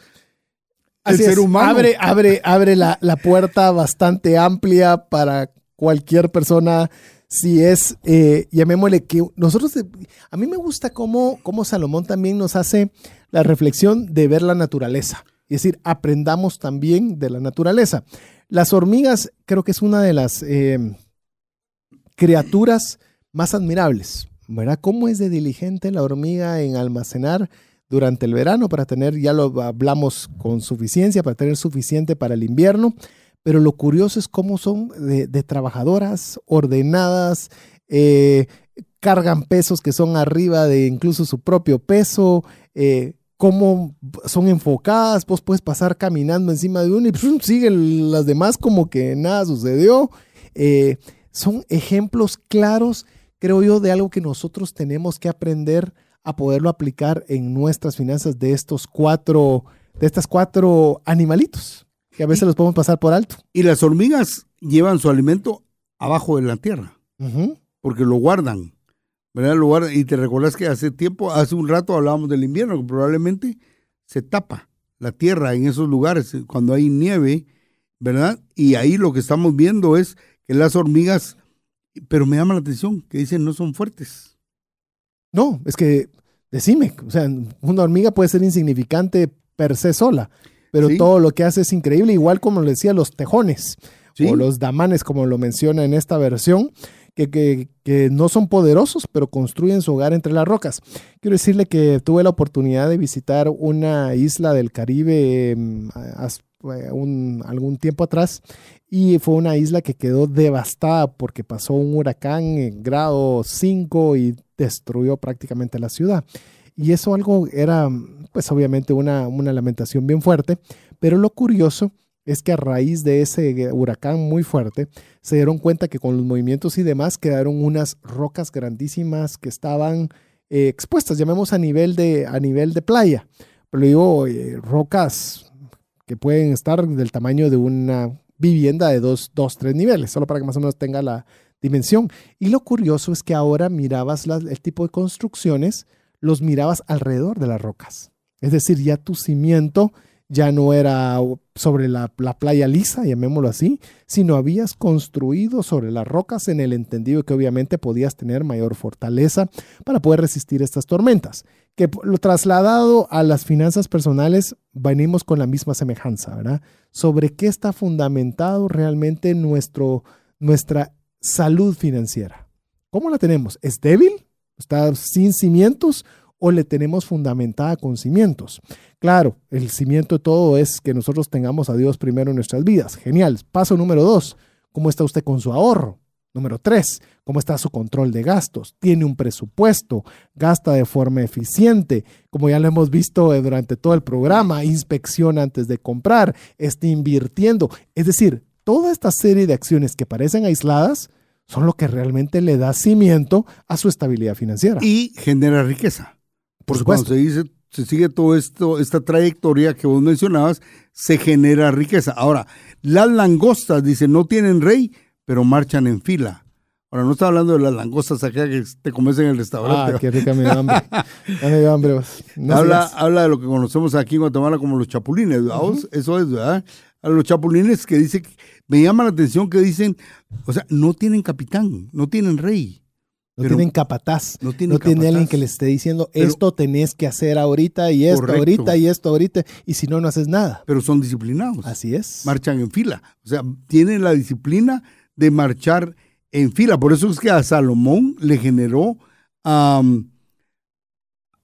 el ser es, humano. Abre, abre, abre la, la puerta bastante amplia para cualquier persona. Si es, eh, llamémosle que nosotros, eh, a mí me gusta cómo, cómo Salomón también nos hace la reflexión de ver la naturaleza. Es decir, aprendamos también de la naturaleza. Las hormigas creo que es una de las eh, criaturas más admirables. ¿Verdad? ¿Cómo es de diligente la hormiga en almacenar durante el verano para tener, ya lo hablamos con suficiencia, para tener suficiente para el invierno? Pero lo curioso es cómo son de, trabajadoras, ordenadas, eh, cargan pesos que son arriba de incluso su propio peso, eh, cómo son enfocadas, vos puedes pasar caminando encima de uno y ¡pum! siguen las demás como que nada sucedió. Eh, son ejemplos claros, creo yo, de algo que nosotros tenemos que aprender a poderlo aplicar en nuestras finanzas de estos cuatro, de estas cuatro animalitos, que a veces los podemos pasar por alto. Y las hormigas llevan su alimento abajo de la tierra, porque lo guardan. ¿verdad? Lo guardan. Y te recuerdas que hace tiempo, hace un rato hablábamos del invierno, que probablemente se tapa la tierra en esos lugares eh, cuando hay nieve, ¿verdad? Y ahí lo que estamos viendo es que las hormigas, pero me llama la atención que dicen no son fuertes. No, es que, decime, o sea, una hormiga puede ser insignificante per se sola, pero Sí. todo lo que hace es increíble, igual como le decía, los tejones ¿sí? o los damanes, como lo menciona en esta versión, que, que- que no son poderosos, pero construyen su hogar entre las rocas. Quiero decirle que tuve la oportunidad de visitar una isla del Caribe em, eh, un- algún tiempo atrás y fue una isla que quedó devastada porque pasó un huracán en grado 5 y destruyó prácticamente la ciudad. Y eso algo era, pues obviamente una, una lamentación bien fuerte, pero lo curioso es que a raíz de ese huracán muy fuerte, se dieron cuenta que con los movimientos y demás quedaron unas rocas grandísimas que estaban eh, expuestas, llamemos a nivel de, a nivel de playa. Pero digo, eh, rocas que pueden estar del tamaño de una vivienda de dos, dos, tres niveles, solo para que más o menos tenga la dimensión. Y lo curioso es que ahora mirabas el tipo de construcciones, los mirabas alrededor de las rocas. Es decir, ya tu cimiento ya no era sobre la, la playa lisa, llamémoslo así, sino habías construido sobre las rocas en el entendido que obviamente podías tener mayor fortaleza para poder resistir estas tormentas. Que lo trasladado a las finanzas personales, venimos con la misma semejanza, ¿verdad? Sobre qué está fundamentado realmente nuestro, nuestra salud financiera. ¿Cómo la tenemos? ¿Es débil? ¿Está sin cimientos? ¿O le tenemos fundamentada con cimientos? Claro, el cimiento de todo es que nosotros tengamos a Dios primero en nuestras vidas. Genial. Paso número dos, ¿cómo está usted con su ahorro? Número tres, ¿cómo está su control de gastos? ¿Tiene un presupuesto? ¿Gasta de forma eficiente? Como ya lo hemos visto eh, durante todo el programa, inspección antes de comprar, está invirtiendo. Es decir, toda esta serie de acciones que parecen aisladas son lo que realmente le da cimiento a su estabilidad financiera. Y genera riqueza. Por Porque cuando supuesto. se dice, se sigue todo esto, esta trayectoria que vos mencionabas, se genera riqueza. Ahora, las langostas, dice, no tienen rey, pero marchan en fila. Ahora, no está hablando de las langostas acá que te comes en el restaurante. Ah, qué rica me hambre. Ya me dio hambre. No habla, habla de lo que conocemos aquí en Guatemala como los chapulines, vos? Eso es, ¿verdad? A los chapulines que dice, me llama la atención que dicen, o sea, no tienen capitán, no tienen rey. No pero- tienen capataz. no No tienen tiene alguien capataz. que le esté diciendo Pero- esto tenés que hacer ahorita y esto Correcto. ahorita y esto ahorita. Y si no, no haces nada. Pero son disciplinados. Así es. marchan en fila. O sea, tienen la disciplina de marchar en fila. Por eso es que a Salomón le generó, am,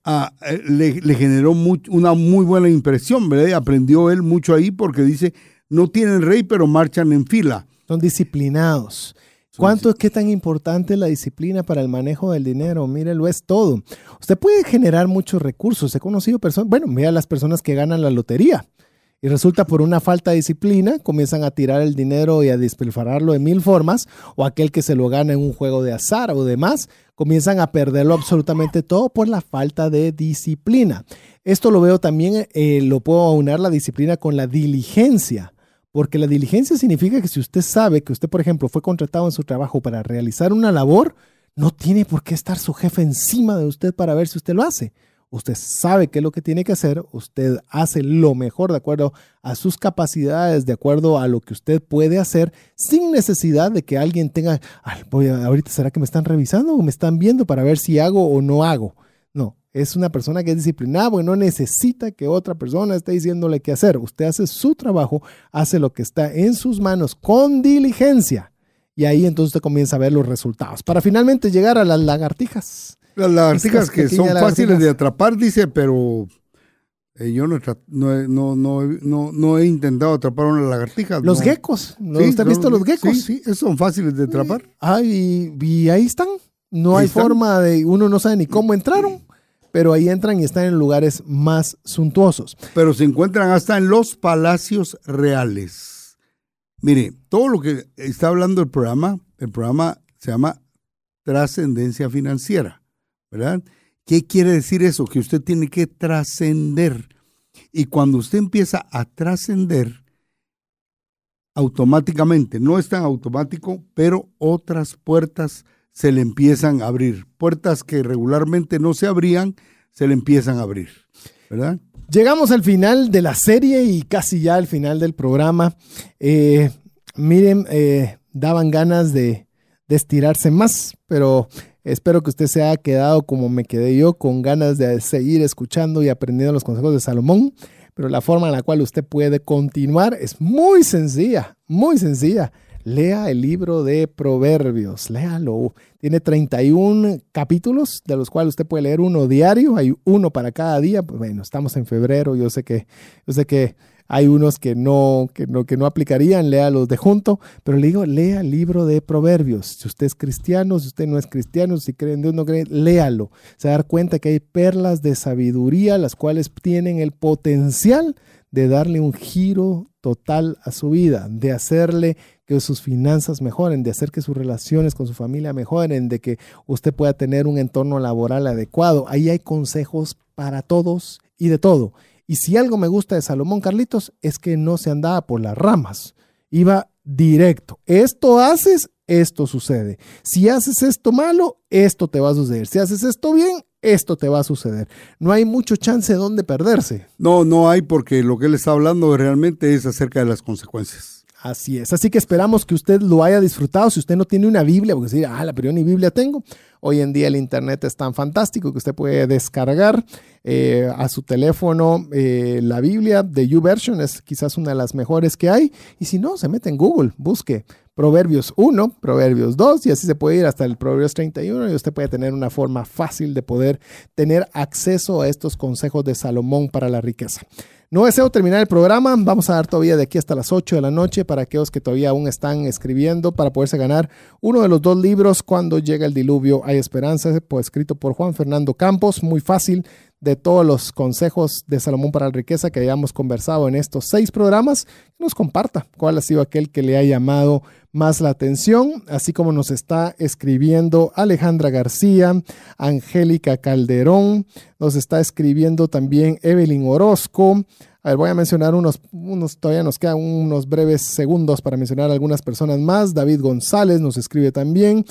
a- eh, le, le generó much- una muy buena impresión, ¿verdad? Y aprendió él mucho ahí porque dice, no tienen rey, pero marchan en fila. Son disciplinados. ¿Cuánto, qué tan importante es la disciplina para el manejo del dinero? Mire, lo es todo. Usted puede generar muchos recursos. He conocido personas, bueno, mira las personas que ganan la lotería. Y resulta por una falta de disciplina, comienzan a tirar el dinero y a despilfarrarlo de mil formas, o aquel que se lo gana en un juego de azar o demás, comienzan a perderlo absolutamente todo por la falta de disciplina. Esto lo veo también, eh, lo puedo aunar la disciplina con la diligencia. Porque la diligencia significa que si usted sabe que usted, por ejemplo, fue contratado en su trabajo para realizar una labor, no tiene por qué estar su jefe encima de usted para ver si usted lo hace. Usted sabe qué es lo que tiene que hacer, usted hace lo mejor de acuerdo a sus capacidades, de acuerdo a lo que usted puede hacer, sin necesidad de que alguien tenga, voy ahorita será que me están revisando o me están viendo para ver si hago o no hago. Es una persona que es disciplinada porque no necesita que otra persona esté diciéndole qué hacer. Usted hace su trabajo, hace lo que está en sus manos con diligencia. Y ahí entonces usted comienza a ver los resultados. Para finalmente llegar a las lagartijas. Las lagartijas que son fáciles de atrapar, dice, pero eh, yo no, no, no, no, he intentado atrapar una lagartija. Los geckos, ¿no ¿usted ha visto los geckos? Sí, sí, son fáciles de atrapar. Ay, y, ahí están. No hay forma de, uno no sabe ni cómo entraron, pero ahí entran y están en lugares más suntuosos. Pero se encuentran hasta en los palacios reales. Mire, todo lo que está hablando el programa, el programa se llama Trascendencia Financiera. ¿verdad? ¿Qué quiere decir eso? Que usted tiene que trascender. Y cuando usted empieza a trascender, automáticamente, no es tan automático, pero otras puertas se le empiezan a abrir. Puertas que regularmente no se abrían, se le empiezan a abrir, ¿verdad? Llegamos al final de la serie y casi ya al final del programa. Eh, miren, eh, daban ganas de, de estirarse más, pero Espero que usted se haya quedado como me quedé yo, con ganas de seguir escuchando y aprendiendo los consejos de Salomón. Pero la forma en la cual usted puede continuar es muy sencilla, muy sencilla. Lea el libro de Proverbios, léalo. Tiene 31 capítulos, de los cuales usted puede leer uno diario, hay uno para cada día. Bueno, estamos en febrero, yo sé que, yo sé que hay unos que no, que no, que no aplicarían, léalos de junto, pero le digo, lea el libro de Proverbios. Si usted es cristiano, si usted no es cristiano, si cree en Dios, no cree, léalo. Se va cuenta que hay perlas de sabiduría, las cuales tienen el potencial de darle un giro total a su vida, de hacerle que sus finanzas mejoren, de hacer que sus relaciones con su familia mejoren, de que usted pueda tener un entorno laboral adecuado. Ahí hay consejos para todos y de todo. Y si algo me gusta de Salomón Carlitos es que no se andaba por las ramas, iba directo. Esto haces, esto sucede. Si haces esto malo, esto te va a suceder. Si haces esto bien, esto te va a suceder. No hay mucho chance de dónde perderse. No, no hay porque lo que él está hablando realmente es acerca de las consecuencias. Así es. Así que esperamos que usted lo haya disfrutado. Si usted no tiene una Biblia, porque decir, ah, la pero yo ni Biblia tengo. Hoy en día el Internet es tan fantástico que usted puede descargar eh, a su teléfono eh, la Biblia de YouVersion. Es quizás una de las mejores que hay. Y si no, se mete en Google, busque Proverbios 1, Proverbios 2 y así se puede ir hasta el Proverbios 31 y usted puede tener una forma fácil de poder tener acceso a estos consejos de Salomón para la riqueza. No deseo terminar el programa. Vamos a dar todavía de aquí hasta las 8 de la noche para aquellos que todavía aún están escribiendo para poderse ganar uno de los dos libros, Cuando llega el diluvio hay esperanza, pues, escrito por Juan Fernando Campos. Muy fácil de todos los consejos de Salomón para la riqueza que hayamos conversado en estos seis programas, nos comparta cuál ha sido aquel que le ha llamado más la atención, así como nos está escribiendo Alejandra García, Angélica Calderón, nos está escribiendo también Evelyn Orozco. A ver, voy a mencionar unos, unos, todavía nos quedan unos breves segundos para mencionar algunas personas más. David González nos escribe también.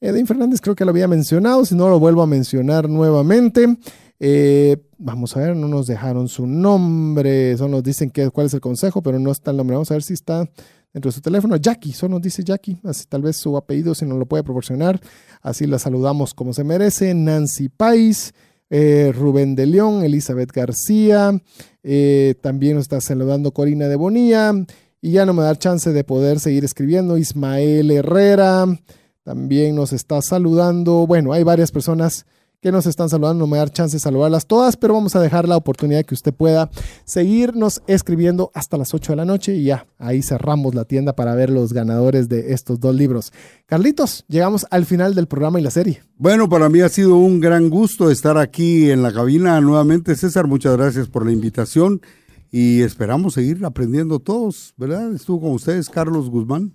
Edwin Fernández creo que lo había mencionado, si no lo vuelvo a mencionar nuevamente. Eh, vamos a ver, no nos dejaron su nombre, solo nos dicen que, cuál es el consejo, pero no está el nombre. Vamos a ver si está dentro de su teléfono. Jackie, solo nos dice Jackie, así, tal vez su apellido si nos lo puede proporcionar. Así la saludamos como se merece. Nancy Pais, eh, Rubén de León, Elizabeth García, eh, también nos está saludando Corina de Bonilla. Y ya no me da chance de poder seguir escribiendo. Ismael Herrera también nos está saludando. Bueno, hay varias personas que nos están saludando. No me da chance de saludarlas todas, pero vamos a dejar la oportunidad que usted pueda seguirnos escribiendo hasta las 8 de la noche y ya ahí cerramos la tienda para ver los ganadores de estos dos libros. Carlitos, llegamos al final del programa y la serie. Bueno, para mí ha sido un gran gusto estar aquí en la cabina nuevamente. César, muchas gracias por la invitación y esperamos seguir aprendiendo todos, ¿verdad? Estuvo con ustedes Carlos Guzmán.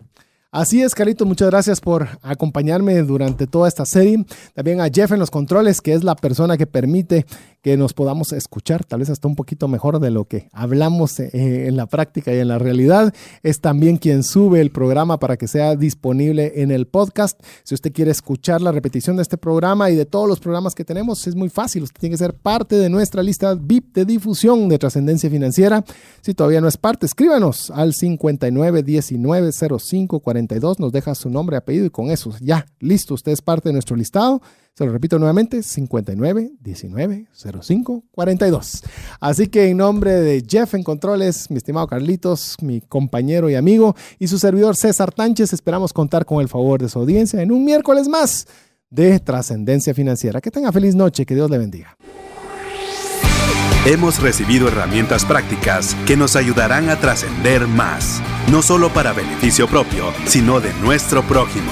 Así es, Carito, muchas gracias por acompañarme durante toda esta serie. También a Jeff en los controles, que es la persona que permite que nos podamos escuchar, tal vez hasta un poquito mejor de lo que hablamos eh, en la práctica y en la realidad. Es también quien sube el programa para que sea disponible en el podcast. Si usted quiere escuchar la repetición de este programa y de todos los programas que tenemos, es muy fácil. Usted tiene que ser parte de nuestra lista VIP de difusión de trascendencia financiera. Si todavía no es parte, escríbanos al 59190542. Nos deja su nombre, apellido y con eso ya, listo, usted es parte de nuestro listado. Se lo repito nuevamente, 59 19 05 42. Así que en nombre de Jeff en Controles, mi estimado Carlitos, mi compañero y amigo, y su servidor César Tánchez, esperamos contar con el favor de su audiencia en un miércoles más de Trascendencia Financiera. Que tenga feliz noche, que Dios le bendiga. Hemos recibido herramientas prácticas que nos ayudarán a trascender más, no solo para beneficio propio, sino de nuestro prójimo.